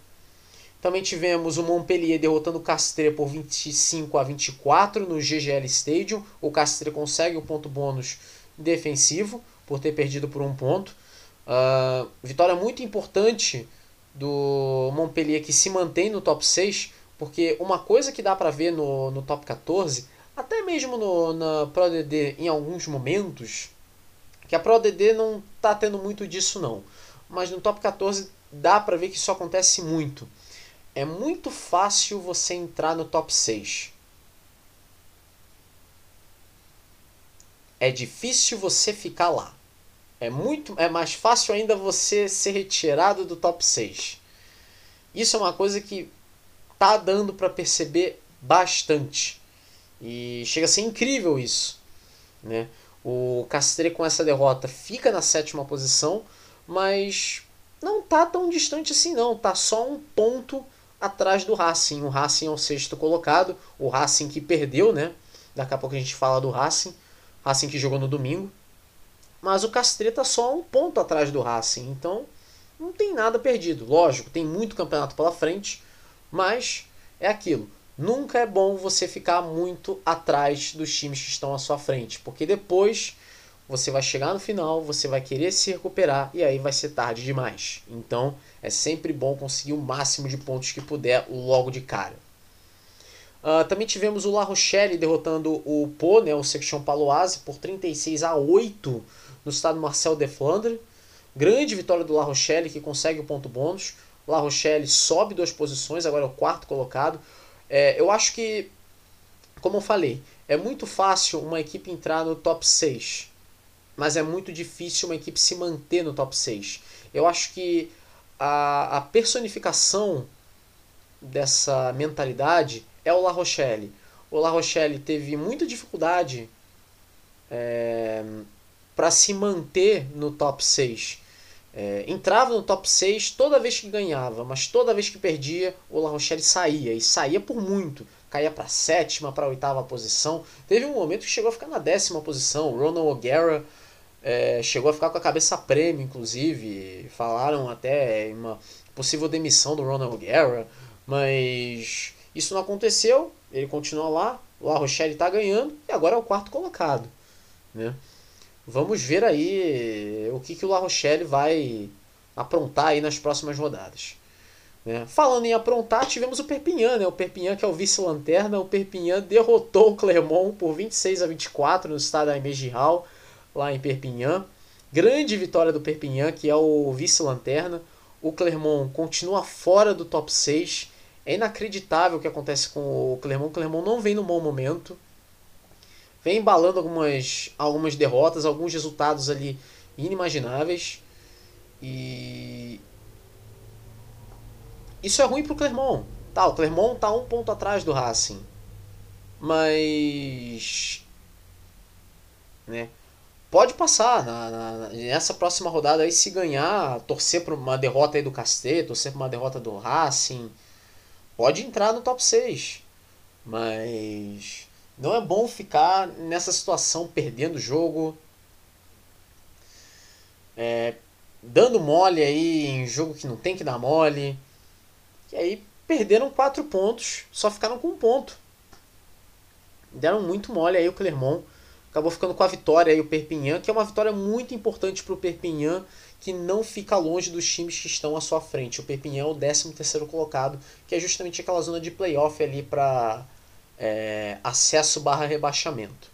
S1: Também tivemos o Montpellier derrotando o Castres por 25 a 24 no GGL Stadium. O Castres consegue o ponto bônus defensivo por ter perdido por um ponto. Uh, vitória muito importante do Montpellier que se mantém no top 6, porque uma coisa que dá para ver no, no top 14, até mesmo no, na Pro DD em alguns momentos, que a Pro DD não tá tendo muito disso não. Mas no top 14 dá para ver que isso acontece muito. É muito fácil você entrar no top 6. É difícil você ficar lá. É muito é mais fácil ainda você ser retirado do top 6. Isso é uma coisa que tá dando para perceber bastante. E chega a ser incrível isso, né? O Castre com essa derrota fica na sétima posição, mas não tá tão distante assim não, tá só um ponto atrás do Racing. O Racing é o sexto colocado, o Racing que perdeu, né? Daqui a pouco a gente fala do Racing, Racing que jogou no domingo. Mas o Castre tá só um ponto atrás do Racing, então não tem nada perdido. Lógico, tem muito campeonato pela frente, mas é aquilo. Nunca é bom você ficar muito atrás dos times que estão à sua frente, porque depois você vai chegar no final, você vai querer se recuperar e aí vai ser tarde demais. Então é sempre bom conseguir o máximo de pontos que puder logo de cara. Uh, também tivemos o La Rochelle derrotando o Po, né, o Section Paloise, por 36 a 8 no estado Marcel de Flandre. Grande vitória do La Rochelle que consegue o ponto bônus. La Rochelle sobe duas posições, agora é o quarto colocado. É, eu acho que, como eu falei, é muito fácil uma equipe entrar no top 6, mas é muito difícil uma equipe se manter no top 6. Eu acho que a, a personificação dessa mentalidade é o La Rochelle. O La Rochelle teve muita dificuldade é, para se manter no top 6. É, entrava no top 6 toda vez que ganhava, mas toda vez que perdia, o La Rochelle saía, e saía por muito. caía para sétima, para oitava posição. Teve um momento que chegou a ficar na décima posição. Ronald O'Gara é, chegou a ficar com a cabeça prêmio, inclusive. Falaram até uma possível demissão do Ronald O'Gara, mas isso não aconteceu. Ele continua lá. O La Rochelle está ganhando e agora é o quarto colocado. Né? Vamos ver aí o que, que o La Rochelle vai aprontar aí nas próximas rodadas. Né? Falando em aprontar, tivemos o Perpignan, né? o Perpignan que é o vice-lanterna, o Perpignan derrotou o Clermont por 26 a 24 no estado da Giral, lá em Perpignan. Grande vitória do Perpignan, que é o vice-lanterna. O Clermont continua fora do top 6. É inacreditável o que acontece com o Clermont. O Clermont não vem no bom momento. Vem embalando algumas, algumas derrotas, alguns resultados ali inimagináveis. E isso é ruim pro Clermont. Tá, o Clermont tá um ponto atrás do Racing. Mas. Né? Pode passar na, na, nessa próxima rodada aí, se ganhar, torcer para uma derrota aí do Castelo, torcer para uma derrota do Racing. Pode entrar no top 6. Mas não é bom ficar nessa situação perdendo o jogo. É, dando mole aí em jogo que não tem que dar mole. E aí perderam quatro pontos, só ficaram com um ponto. Deram muito mole aí o Clermont. Acabou ficando com a vitória aí o Perpignan, que é uma vitória muito importante para o Perpignan, que não fica longe dos times que estão à sua frente. O Perpignan é o 13 terceiro colocado, que é justamente aquela zona de playoff ali para é, acesso barra rebaixamento.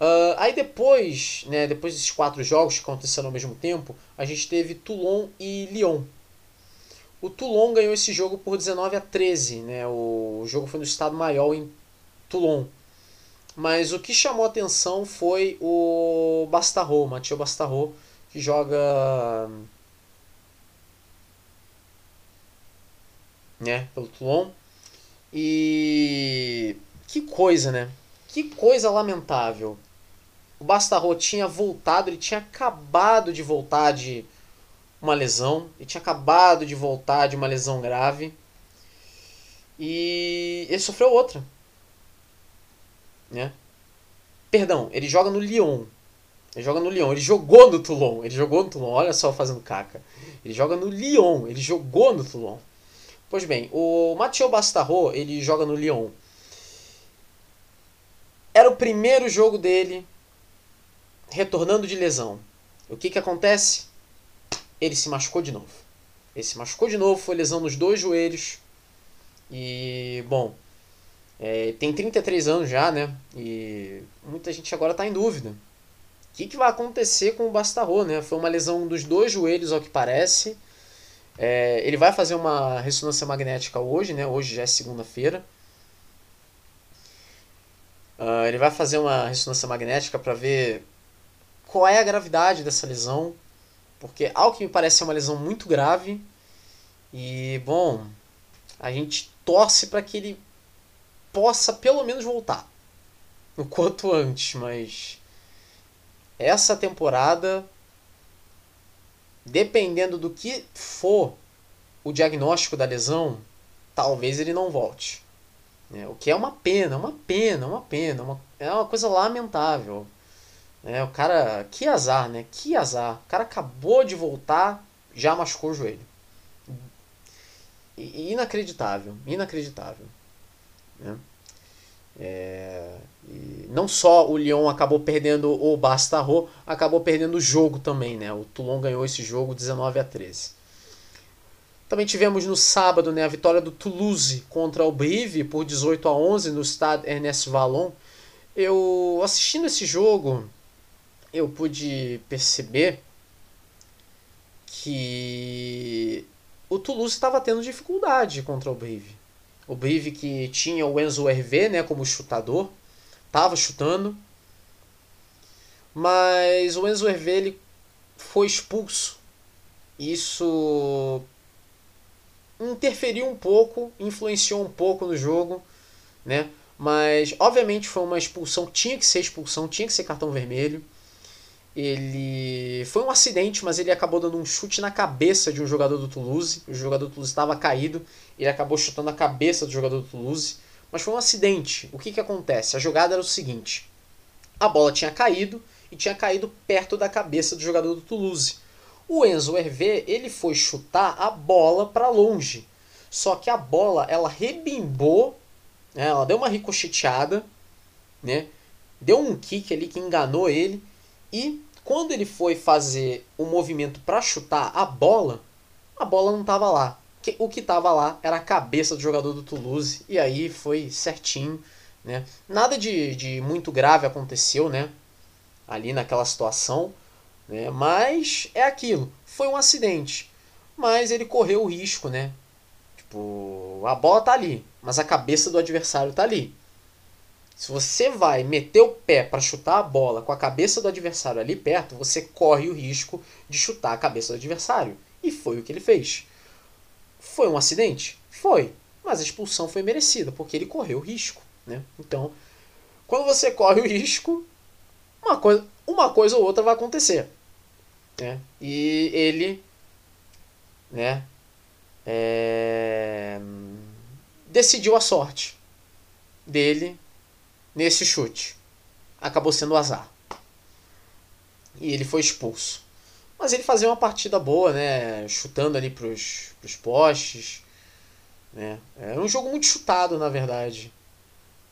S1: Uh, aí depois, né, depois desses quatro jogos que aconteceram ao mesmo tempo, a gente teve Toulon e Lyon. O Toulon ganhou esse jogo por 19 a 13, né? O jogo foi no estado maior em Toulon. Mas o que chamou atenção foi o Bastarro, Mathieu Bastarro, que joga né, pelo Toulon. E que coisa, né? Que coisa lamentável. O Bastarro tinha voltado, ele tinha acabado de voltar de uma lesão, ele tinha acabado de voltar de uma lesão grave. E ele sofreu outra. Né? Perdão, ele joga no Lyon. Ele joga no Lyon. Ele jogou no Toulon. Ele jogou no Toulon. Olha só fazendo caca. Ele joga no Lyon. Ele jogou no Toulon. Pois bem, o Mathieu Bastarro, ele joga no Lyon. Era o primeiro jogo dele retornando de lesão. O que que acontece? Ele se machucou de novo. Ele se machucou de novo, foi lesão nos dois joelhos. E, bom, é, tem 33 anos já, né? E muita gente agora está em dúvida. O que, que vai acontecer com o Bastarro, né? Foi uma lesão dos dois joelhos, ao que parece. É, ele vai fazer uma ressonância magnética hoje, né? Hoje já é segunda-feira. Uh, ele vai fazer uma ressonância magnética para ver qual é a gravidade dessa lesão, porque ao que me parece é uma lesão muito grave. E bom, a gente torce para que ele possa pelo menos voltar o quanto antes, mas essa temporada, dependendo do que for o diagnóstico da lesão, talvez ele não volte. É, o que é uma pena, uma pena, uma pena, uma, é uma coisa lamentável. É, o cara, que azar, né? Que azar. O cara acabou de voltar, já machucou o joelho. Inacreditável, inacreditável. Né? É, não só o Lyon acabou perdendo o Bastarro, acabou perdendo o jogo também, né? O Toulon ganhou esse jogo 19 a 13. Também tivemos no sábado né, a vitória do Toulouse contra o Brive por 18 a 11 no Stade Ernest Vallon. Eu assistindo esse jogo, eu pude perceber que o Toulouse estava tendo dificuldade contra o Brive. O Brive que tinha o Enzo Hervé né, como chutador, estava chutando, mas o Enzo Hervé ele foi expulso. Isso interferiu um pouco, influenciou um pouco no jogo, né? Mas obviamente foi uma expulsão, tinha que ser expulsão, tinha que ser cartão vermelho. Ele foi um acidente, mas ele acabou dando um chute na cabeça de um jogador do Toulouse. O jogador do Toulouse estava caído, ele acabou chutando a cabeça do jogador do Toulouse. mas foi um acidente. O que, que acontece? A jogada era o seguinte: a bola tinha caído e tinha caído perto da cabeça do jogador do Toulouse. O Enzo Hervé ele foi chutar a bola para longe, só que a bola ela rebimbou, né, ela deu uma ricocheteada, né, deu um kick ali que enganou ele e quando ele foi fazer o movimento para chutar a bola, a bola não estava lá. O que estava lá era a cabeça do jogador do Toulouse e aí foi certinho, né? Nada de, de muito grave aconteceu, né? Ali naquela situação, né? Mas é aquilo, foi um acidente, mas ele correu o risco, né? Tipo, a bola tá ali, mas a cabeça do adversário tá ali. Se você vai meter o pé para chutar a bola com a cabeça do adversário ali perto, você corre o risco de chutar a cabeça do adversário. E foi o que ele fez. Foi um acidente? Foi. Mas a expulsão foi merecida, porque ele correu o risco. Né? Então, quando você corre o risco, uma coisa, uma coisa ou outra vai acontecer. Né? E ele né, é, decidiu a sorte dele nesse chute. Acabou sendo azar. E ele foi expulso. Mas ele fazia uma partida boa, né? Chutando ali pros, pros postes. Né? Era um jogo muito chutado, na verdade.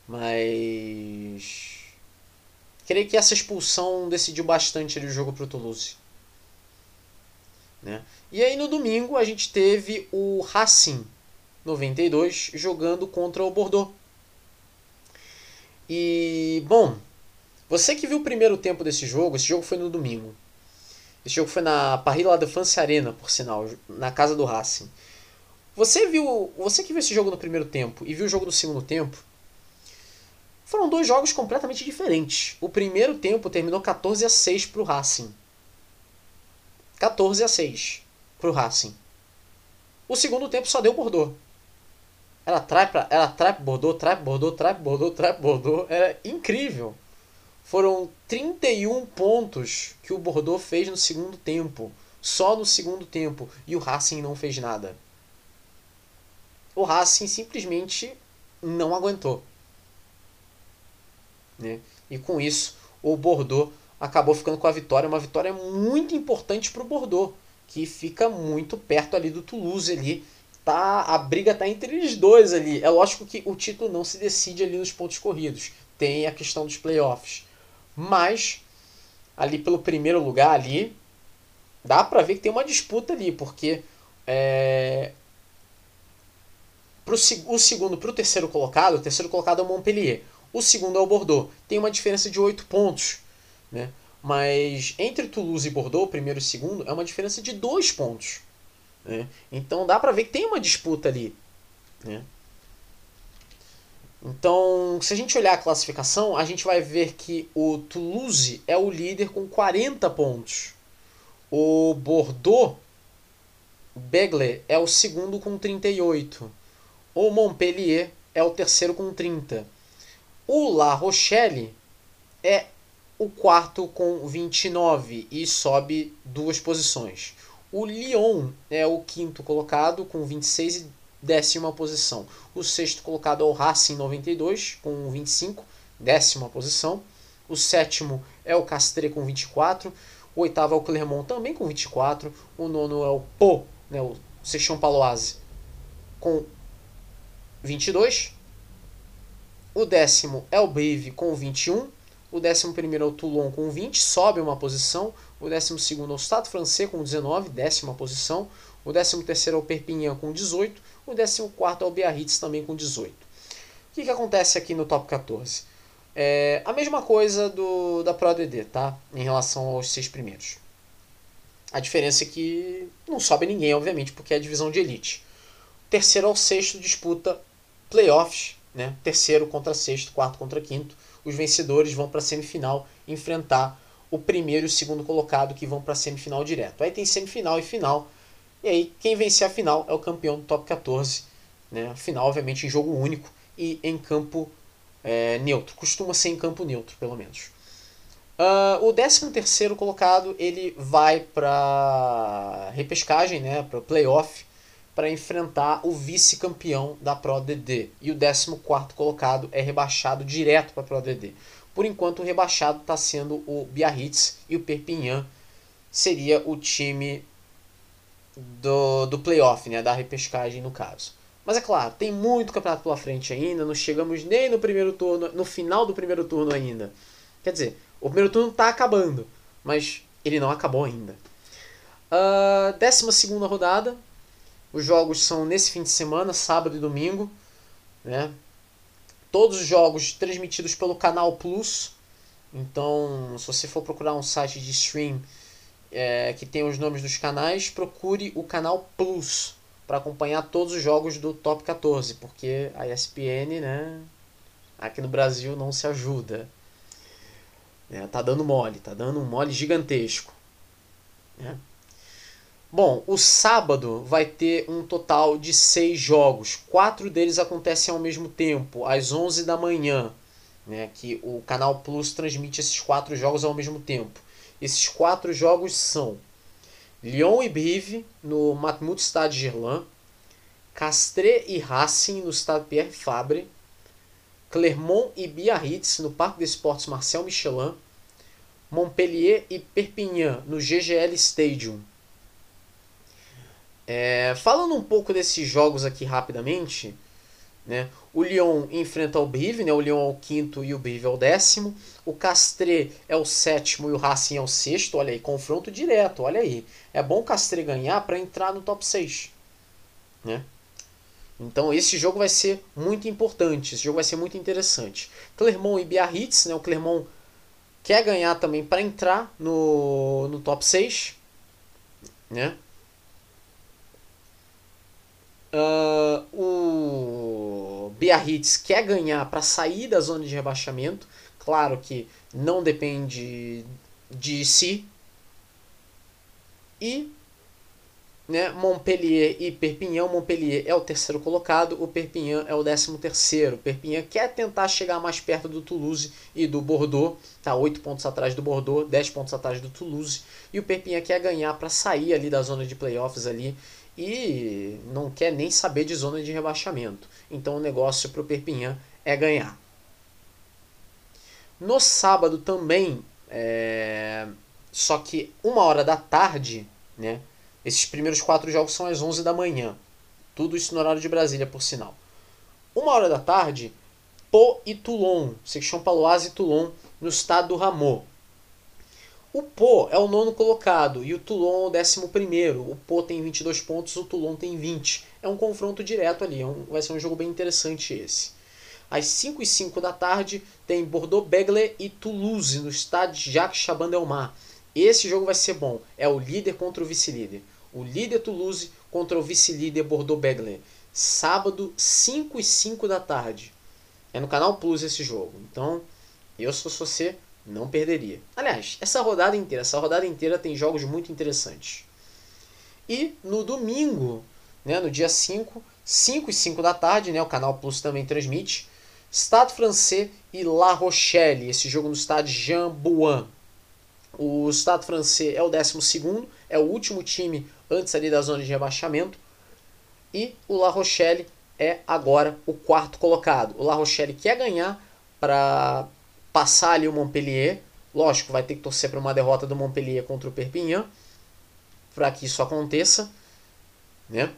S1: Mas. Creio que essa expulsão decidiu bastante ali o jogo pro Toulouse. Né? E aí no domingo a gente teve o Racing 92 jogando contra o Bordeaux. E, bom, você que viu o primeiro tempo desse jogo, esse jogo foi no domingo. Esse jogo foi na Parrilla de France Arena, por sinal, na casa do Racing. Você viu, você que viu esse jogo no primeiro tempo e viu o jogo do segundo tempo, foram dois jogos completamente diferentes. O primeiro tempo terminou 14 a 6 para o Racing. 14 a 6 para o Racing. O segundo tempo só deu Bordeaux. Ela trai pra, ela trai Bordeaux, trai Bordeaux, trai Bordeaux, trai Bordeaux. Era incrível. Foram 31 pontos que o Bordeaux fez no segundo tempo. Só no segundo tempo. E o Racing não fez nada. O Racing simplesmente não aguentou. Né? E com isso, o Bordeaux acabou ficando com a vitória. Uma vitória muito importante para o Bordeaux, que fica muito perto ali do Toulouse ali tá a briga tá entre eles dois ali. É lógico que o título não se decide ali nos pontos corridos. Tem a questão dos playoffs. Mas ali pelo primeiro lugar ali dá para ver que tem uma disputa ali, porque é, pro, o segundo para o terceiro colocado, o terceiro colocado é o Montpellier. O segundo é o Bordeaux. Tem uma diferença de 8 pontos. Né? Mas entre Toulouse e Bordeaux, primeiro e segundo, é uma diferença de 2 pontos. Né? Então dá para ver que tem uma disputa ali. Né? Então, se a gente olhar a classificação, a gente vai ver que o Toulouse é o líder com 40 pontos. O Bordeaux, Begle, é o segundo com 38. O Montpellier é o terceiro com 30. O La Rochelle é o quarto com 29 e sobe duas posições. O Lyon é o quinto colocado com 26 e décima posição. O sexto colocado é o Racing 92 com 25, décima posição. O sétimo é o Castre com 24. O oitavo é o Clermont também com 24. O nono é o Po, né, o Sechon Paloise, com 22. O décimo é o Brive com 21. O décimo primeiro é o Toulon com 20, sobe uma posição. O décimo segundo é o Stade Francês com 19, décima posição. O décimo terceiro é o Perpignan com 18. O décimo quarto é o Biarritz também com 18. O que, que acontece aqui no top 14? É a mesma coisa do da Pro ADD, tá? Em relação aos seis primeiros. A diferença é que não sobe ninguém, obviamente, porque é a divisão de elite. Terceiro ao sexto disputa playoffs, né? Terceiro contra sexto, quarto contra quinto os vencedores vão para a semifinal enfrentar o primeiro e o segundo colocado que vão para a semifinal direto. Aí tem semifinal e final. E aí quem vencer a final é o campeão do top 14. Né? Final, obviamente, em jogo único e em campo é, neutro. Costuma ser em campo neutro, pelo menos. Uh, o 13 terceiro colocado ele vai para repescagem, né, para playoff, para enfrentar o vice-campeão da Pro DD. E o 14 colocado é rebaixado direto para a Pro DD. Por enquanto, o rebaixado está sendo o Biarritz e o Perpignan seria o time do, do playoff, né, da repescagem no caso. Mas é claro, tem muito campeonato pela frente ainda, não chegamos nem no primeiro turno, no final do primeiro turno ainda. Quer dizer, o primeiro turno está acabando, mas ele não acabou ainda. Uh, décima segunda rodada, os jogos são nesse fim de semana, sábado e domingo. Né? Todos os jogos transmitidos pelo canal Plus. Então, se você for procurar um site de stream é, que tem os nomes dos canais, procure o canal Plus para acompanhar todos os jogos do Top 14, porque a ESPN, né, aqui no Brasil não se ajuda. É, tá dando mole, tá dando um mole gigantesco. Né? Bom, o sábado vai ter um total de seis jogos. Quatro deles acontecem ao mesmo tempo, às 11 da manhã. Né, que o Canal Plus transmite esses quatro jogos ao mesmo tempo. Esses quatro jogos são Lyon e Brive no Matmut Stade Gerland, Castres e Racing no Stade Pierre Fabre, Clermont e Biarritz no Parque des Esportes Marcel Michelin, Montpellier e Perpignan no GGL Stadium. É, falando um pouco desses jogos aqui rapidamente, né? O Lyon enfrenta o Brive, né? o Lyon é o quinto e o Brive é o décimo. O Castre é o sétimo e o Racing é o sexto. Olha aí, confronto direto, olha aí. É bom o Castre ganhar para entrar no top 6. Né? Então esse jogo vai ser muito importante, esse jogo vai ser muito interessante. Clermont e Biarritz, né? o Clermont quer ganhar também para entrar no, no top 6. Né? Uh, o Biarritz quer ganhar para sair da zona de rebaixamento. Claro que não depende de si. E né, Montpellier e Perpignan. Montpellier é o terceiro colocado, o Perpignan é o décimo terceiro. Perpignan quer tentar chegar mais perto do Toulouse e do Bordeaux, tá 8 pontos atrás do Bordeaux, 10 pontos atrás do Toulouse. E o Perpignan quer ganhar para sair ali da zona de playoffs ali e não quer nem saber de zona de rebaixamento. Então o negócio para o Perpignan é ganhar. No sábado também, é... só que uma hora da tarde, né? Esses primeiros quatro jogos são às 11 da manhã. Tudo isso no horário de Brasília, por sinal. Uma hora da tarde, Po e Toulon, Section Paloise e Toulon, no estado do Ramon. O Po é o nono colocado e o Toulon é o décimo primeiro. O Po tem 22 pontos, o Toulon tem 20. É um confronto direto ali, é um, vai ser um jogo bem interessante esse. Às 5 e 5 da tarde tem Bordeaux-Begley e Toulouse no estádio Jacques Chaban-Delmar. Esse jogo vai ser bom. É o líder contra o vice-líder. O líder Toulouse contra o vice-líder Bordeaux-Begley. Sábado, 5 e 5 da tarde. É no Canal Plus esse jogo. Então, eu se fosse você, não perderia. Aliás, essa rodada inteira, essa rodada inteira tem jogos muito interessantes. E no domingo, né, no dia 5, 5 e 5 da tarde, né, o Canal Plus também transmite, Stade Francês e La Rochelle, esse jogo no estádio Jean Bouin. O Stade Francês é o 12 é o último time antes ali da zona de rebaixamento. E o La Rochelle é agora o quarto colocado. O La Rochelle quer ganhar para passar ali o Montpellier. Lógico, vai ter que torcer para uma derrota do Montpellier contra o Perpignan para que isso aconteça, né?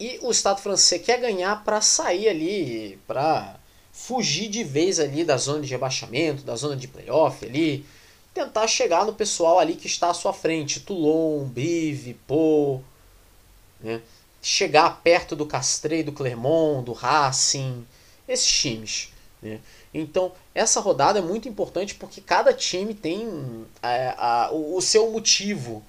S1: E o Estado francês quer ganhar para sair ali, para fugir de vez ali da zona de rebaixamento, da zona de playoff ali, tentar chegar no pessoal ali que está à sua frente, Toulon, Brive, Pau, né? Chegar perto do Castrei, do Clermont, do Racing, esses times, né? Então, essa rodada é muito importante porque cada time tem é, a, o, o, seu motivo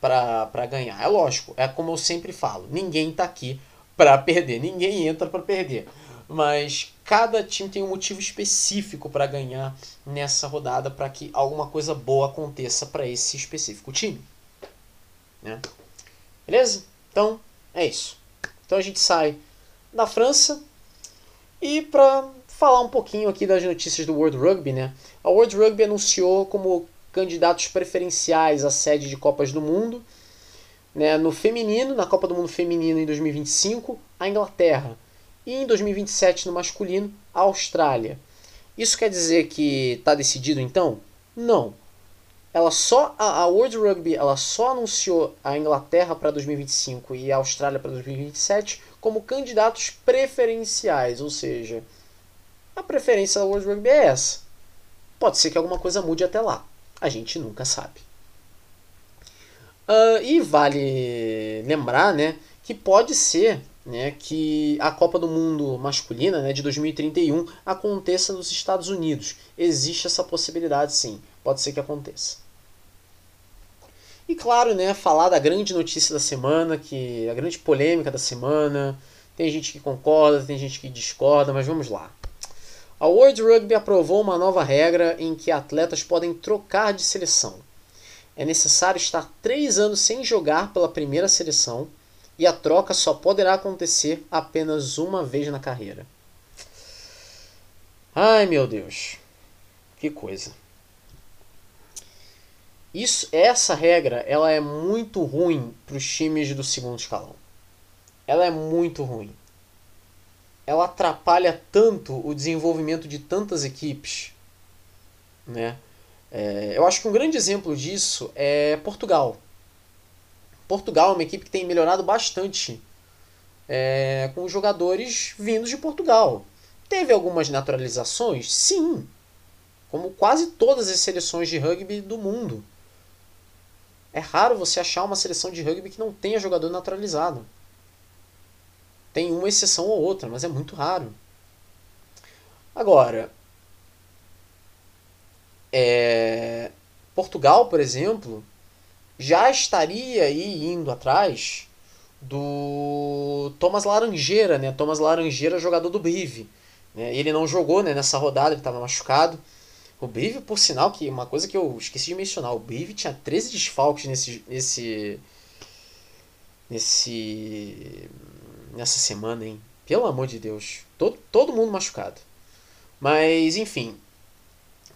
S1: para ganhar. É lógico, é como eu sempre falo: ninguém está aqui para perder, ninguém entra para perder. Mas cada time tem um motivo específico para ganhar nessa rodada para que alguma coisa boa aconteça para esse específico time. Né? Beleza? Então, é isso. Então a gente sai da França e para falar um pouquinho aqui das notícias do World Rugby, né? A World Rugby anunciou como candidatos preferenciais à sede de Copas do Mundo Né? No feminino, na Copa do Mundo Feminino em 2025, a Inglaterra. E em 2027, no masculino, a Austrália. Isso quer dizer que está decidido então? Não. Ela só a, a World Rugby ela só anunciou a Inglaterra para 2025 e a Austrália para 2027 como candidatos preferenciais, ou seja, a preferência da World Rugby é essa. Pode ser que alguma coisa mude até lá. A gente nunca sabe. Uh, e vale lembrar né, que pode ser né, que a Copa do Mundo masculina né, de 2031 aconteça nos Estados Unidos. Existe essa possibilidade sim, pode ser que aconteça. E claro, né, falar da grande notícia da semana, que a grande polêmica da semana. Tem gente que concorda, tem gente que discorda, mas vamos lá. A World Rugby aprovou uma nova regra em que atletas podem trocar de seleção. É necessário estar três anos sem jogar pela primeira seleção e a troca só poderá acontecer apenas uma vez na carreira. Ai meu Deus, que coisa. Isso, essa regra, ela é muito ruim para os times do segundo escalão. Ela é muito ruim. Ela atrapalha tanto o desenvolvimento de tantas equipes, né? É, eu acho que um grande exemplo disso é Portugal. Portugal é uma equipe que tem melhorado bastante é, com jogadores vindos de Portugal. Teve algumas naturalizações? Sim. Como quase todas as seleções de rugby do mundo. É raro você achar uma seleção de rugby que não tenha jogador naturalizado. Tem uma exceção ou outra, mas é muito raro. Agora, é, Portugal, por exemplo, já estaria aí indo atrás do Thomas Laranjeira, né? Thomas Laranjeira, jogador do Brive. Né? Ele não jogou né, nessa rodada, ele estava machucado. O Brive, por sinal, que uma coisa que eu esqueci de mencionar, o Brive tinha 13 desfalques nesse, nesse, nesse, nessa semana, hein? Pelo amor de Deus. Todo, todo mundo machucado. Mas, enfim.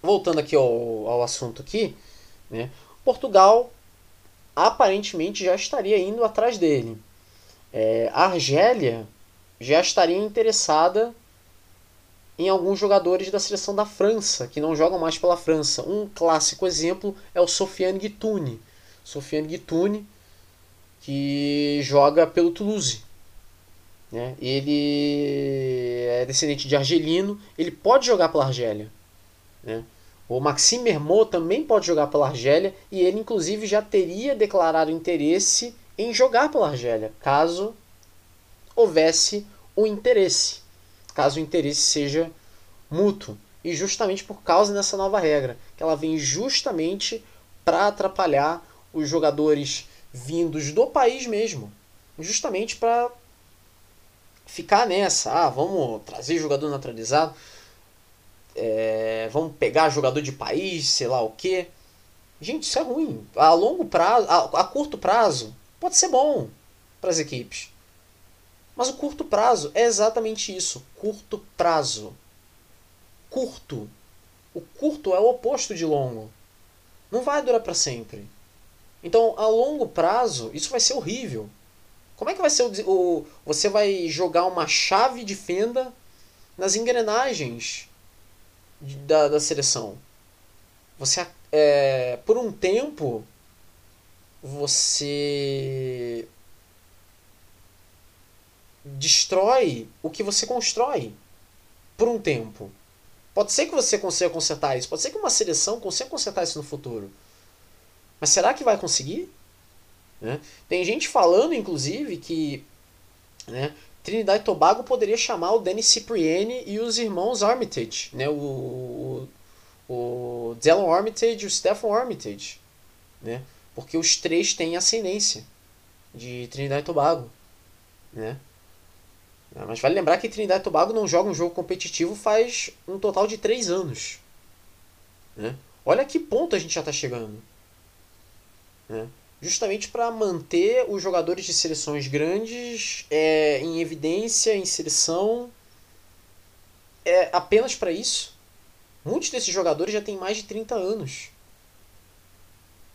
S1: Voltando aqui ao, ao assunto aqui, né? Portugal aparentemente já estaria indo atrás dele. É, a Argélia já estaria interessada em alguns jogadores da seleção da França, que não jogam mais pela França. Um clássico exemplo é o Sofiane Guitoune. Sofiane Guitoune, que joga pelo Toulouse. Né? Ele é descendente de argelino, ele pode jogar pela Argélia. Né? O Maxime Mermot também pode jogar pela Argélia e ele, inclusive, já teria declarado interesse em jogar pela Argélia, caso houvesse o interesse, caso o interesse seja mútuo. E justamente por causa dessa nova regra, que ela vem justamente para atrapalhar os jogadores vindos do país mesmo, justamente para ficar nessa, ah, vamos trazer jogador naturalizado é, vamos pegar jogador de país, sei lá o que. Gente, isso é ruim. A longo prazo, a, a curto prazo, pode ser bom para as equipes. Mas o curto prazo é exatamente isso. Curto prazo. Curto. O curto é o oposto de longo. Não vai durar para sempre. Então, a longo prazo, isso vai ser horrível. Como é que vai ser o, o. Você vai jogar uma chave de fenda nas engrenagens da, da seleção. Você, é, por um tempo, você destrói o que você constrói por um tempo. Pode ser que você consiga consertar isso, pode ser que uma seleção consiga consertar isso no futuro. Mas será que vai conseguir? Né? Tem gente falando, inclusive, que né, Trinidad e Tobago poderia chamar o Danny Cipriani e os irmãos Armitage, né? o, o, o Armitage e o Stephen Armitage, né? porque os três têm ascendência de Trinidad e Tobago. Né? Mas vale lembrar que Trinidad e Tobago não joga um jogo competitivo faz um total de três anos. Né? Olha que ponto a gente já está chegando. Né? Justamente para manter os jogadores de seleções grandes é, em evidência, em seleção, é apenas para isso. Muitos desses jogadores já têm mais de 30 anos.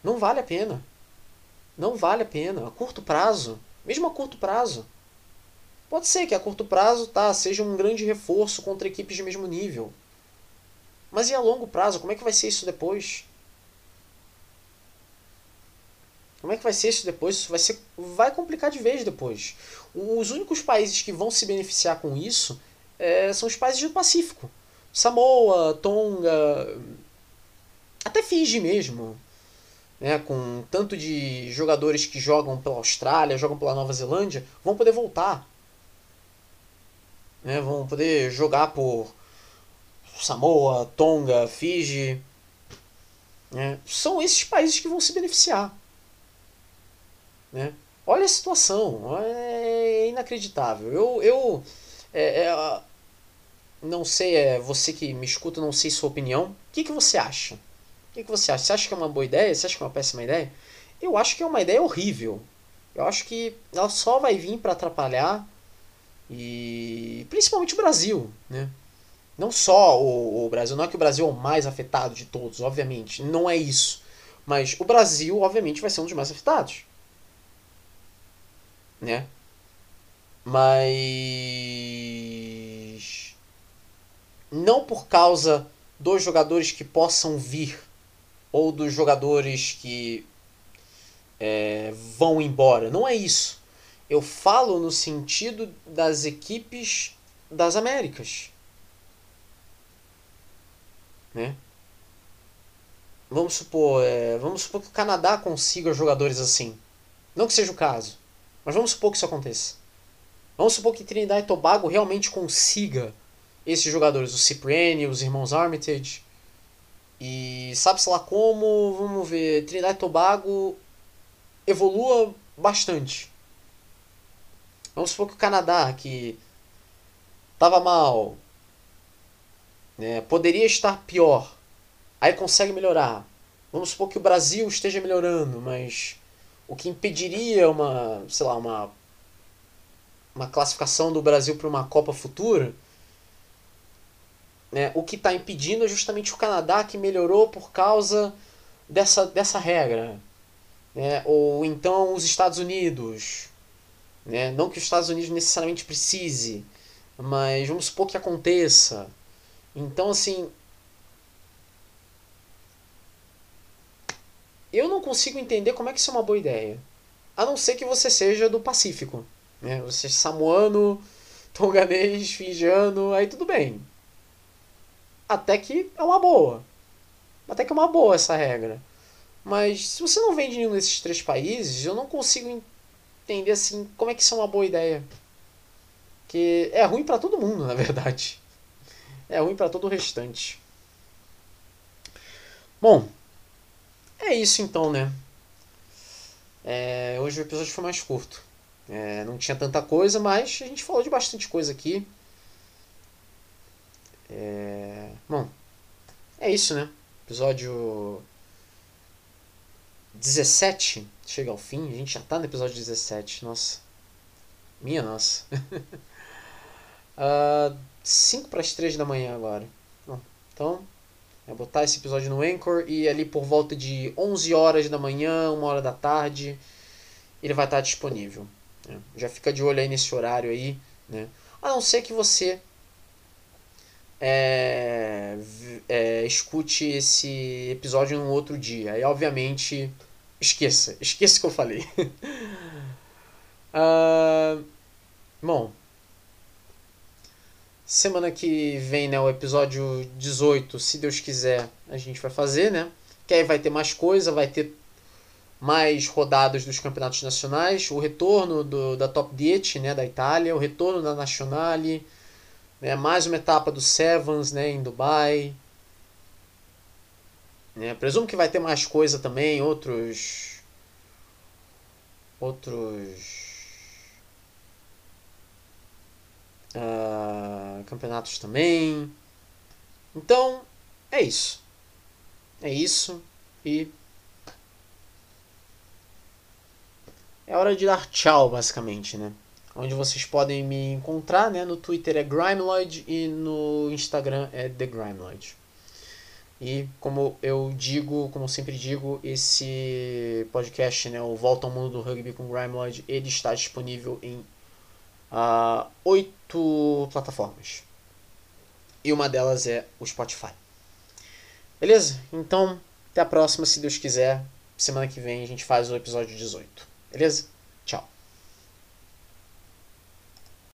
S1: Não vale a pena. Não vale a pena. A curto prazo, mesmo a curto prazo. Pode ser que a curto prazo tá, seja um grande reforço contra equipes de mesmo nível. Mas e a longo prazo? Como é que vai ser isso depois? Como é que vai ser isso depois? Isso vai, ser, vai complicar de vez depois. Os únicos países que vão se beneficiar com isso é, são os países do Pacífico. Samoa, Tonga, até Fiji mesmo. Né, com tanto de jogadores que jogam pela Austrália, jogam pela Nova Zelândia, vão poder voltar. Né, vão poder jogar por Samoa, Tonga, Fiji. Né, são esses países que vão se beneficiar. Né? Olha a situação, é inacreditável. Eu, eu é, é, não sei, é você que me escuta, não sei sua opinião. O que, que você acha? O que, que você acha? Você acha que é uma boa ideia? Você acha que é uma péssima ideia? Eu acho que é uma ideia horrível. Eu acho que ela só vai vir para atrapalhar e principalmente o Brasil, né? Não só o, o, Brasil, não é que o Brasil é o mais afetado de todos, obviamente, não é isso. Mas o Brasil, obviamente, vai ser um dos mais afetados né? Mas não por causa dos jogadores que possam vir ou dos jogadores que é, vão embora. Não é isso. Eu falo no sentido das equipes das Américas. Né? Vamos supor, é, vamos supor que o Canadá consiga jogadores assim. Não que seja o caso. Mas vamos supor que isso aconteça. Vamos supor que Trinidad e Tobago realmente consiga esses jogadores, o Cipriani, os irmãos Armitage. E sabe-se lá como, vamos ver, Trinidad e Tobago evolua bastante. Vamos supor que o Canadá, que estava mal, né, poderia estar pior, aí consegue melhorar. Vamos supor que o Brasil esteja melhorando, mas o que impediria uma, sei lá, uma uma classificação do Brasil para uma Copa futura, né, o que está impedindo é justamente o Canadá que melhorou por causa dessa, dessa regra. Né, ou então os Estados Unidos. Né, não que os Estados Unidos necessariamente precise, mas vamos supor que aconteça. Então, assim, Eu não consigo entender como é que isso é uma boa ideia. A não ser que você seja do Pacífico. Né? Você é samoano, *laughs* tonganês, fijiano, aí tudo bem. Até que é uma boa. Até que é uma boa essa regra. Mas se você não vem de nenhum desses três países, eu não consigo entender assim como é que isso é uma boa ideia. Que é ruim para todo mundo, na verdade. É ruim para todo o restante. Bom, é isso então, né? É, hoje o episódio foi mais curto. É, não tinha tanta coisa, mas a gente falou de bastante coisa aqui. É, bom, é isso, né? Episódio 17 chega ao fim. A gente já tá no episódio 17. Nossa. Minha nossa. *laughs* uh, 5 para as 3 da manhã agora. Bom, então, é botar esse episódio no Anchor e ali por volta de 11 horas da manhã, 1 hora da tarde, ele vai estar disponível. Né? Já fica de olho aí nesse horário aí, né? A não ser que você é, é, escute esse episódio num outro dia. Aí, obviamente, esqueça. Esqueça que eu falei. uh, *laughs* bom, Semana que vem, né, o episódio 18, se Deus quiser, a gente vai fazer, né? Que aí vai ter mais coisa, vai ter mais rodadas dos campeonatos nacionais, o retorno do, da Top 10, né, da Itália, o retorno da Nazionale, né, mais uma etapa do Sevens, né, em Dubai. Né, presumo que vai ter mais coisa também, outros outros uh, campeonatos também. Então, é isso. É isso e. É hora de dar tchau, basicamente, né? Onde vocês podem me encontrar, né? No Twitter é Grimeloid e no Instagram é The Grimeloid. E como eu digo, como eu sempre digo, esse podcast, né, o Volta ao Mundo do Rugby com Grimeloid, ele está disponível em uh, oito plataformas. E uma delas é o Spotify. Beleza? Então, até a próxima, se Deus quiser. Semana que vem a gente faz o episódio 18. Beleza?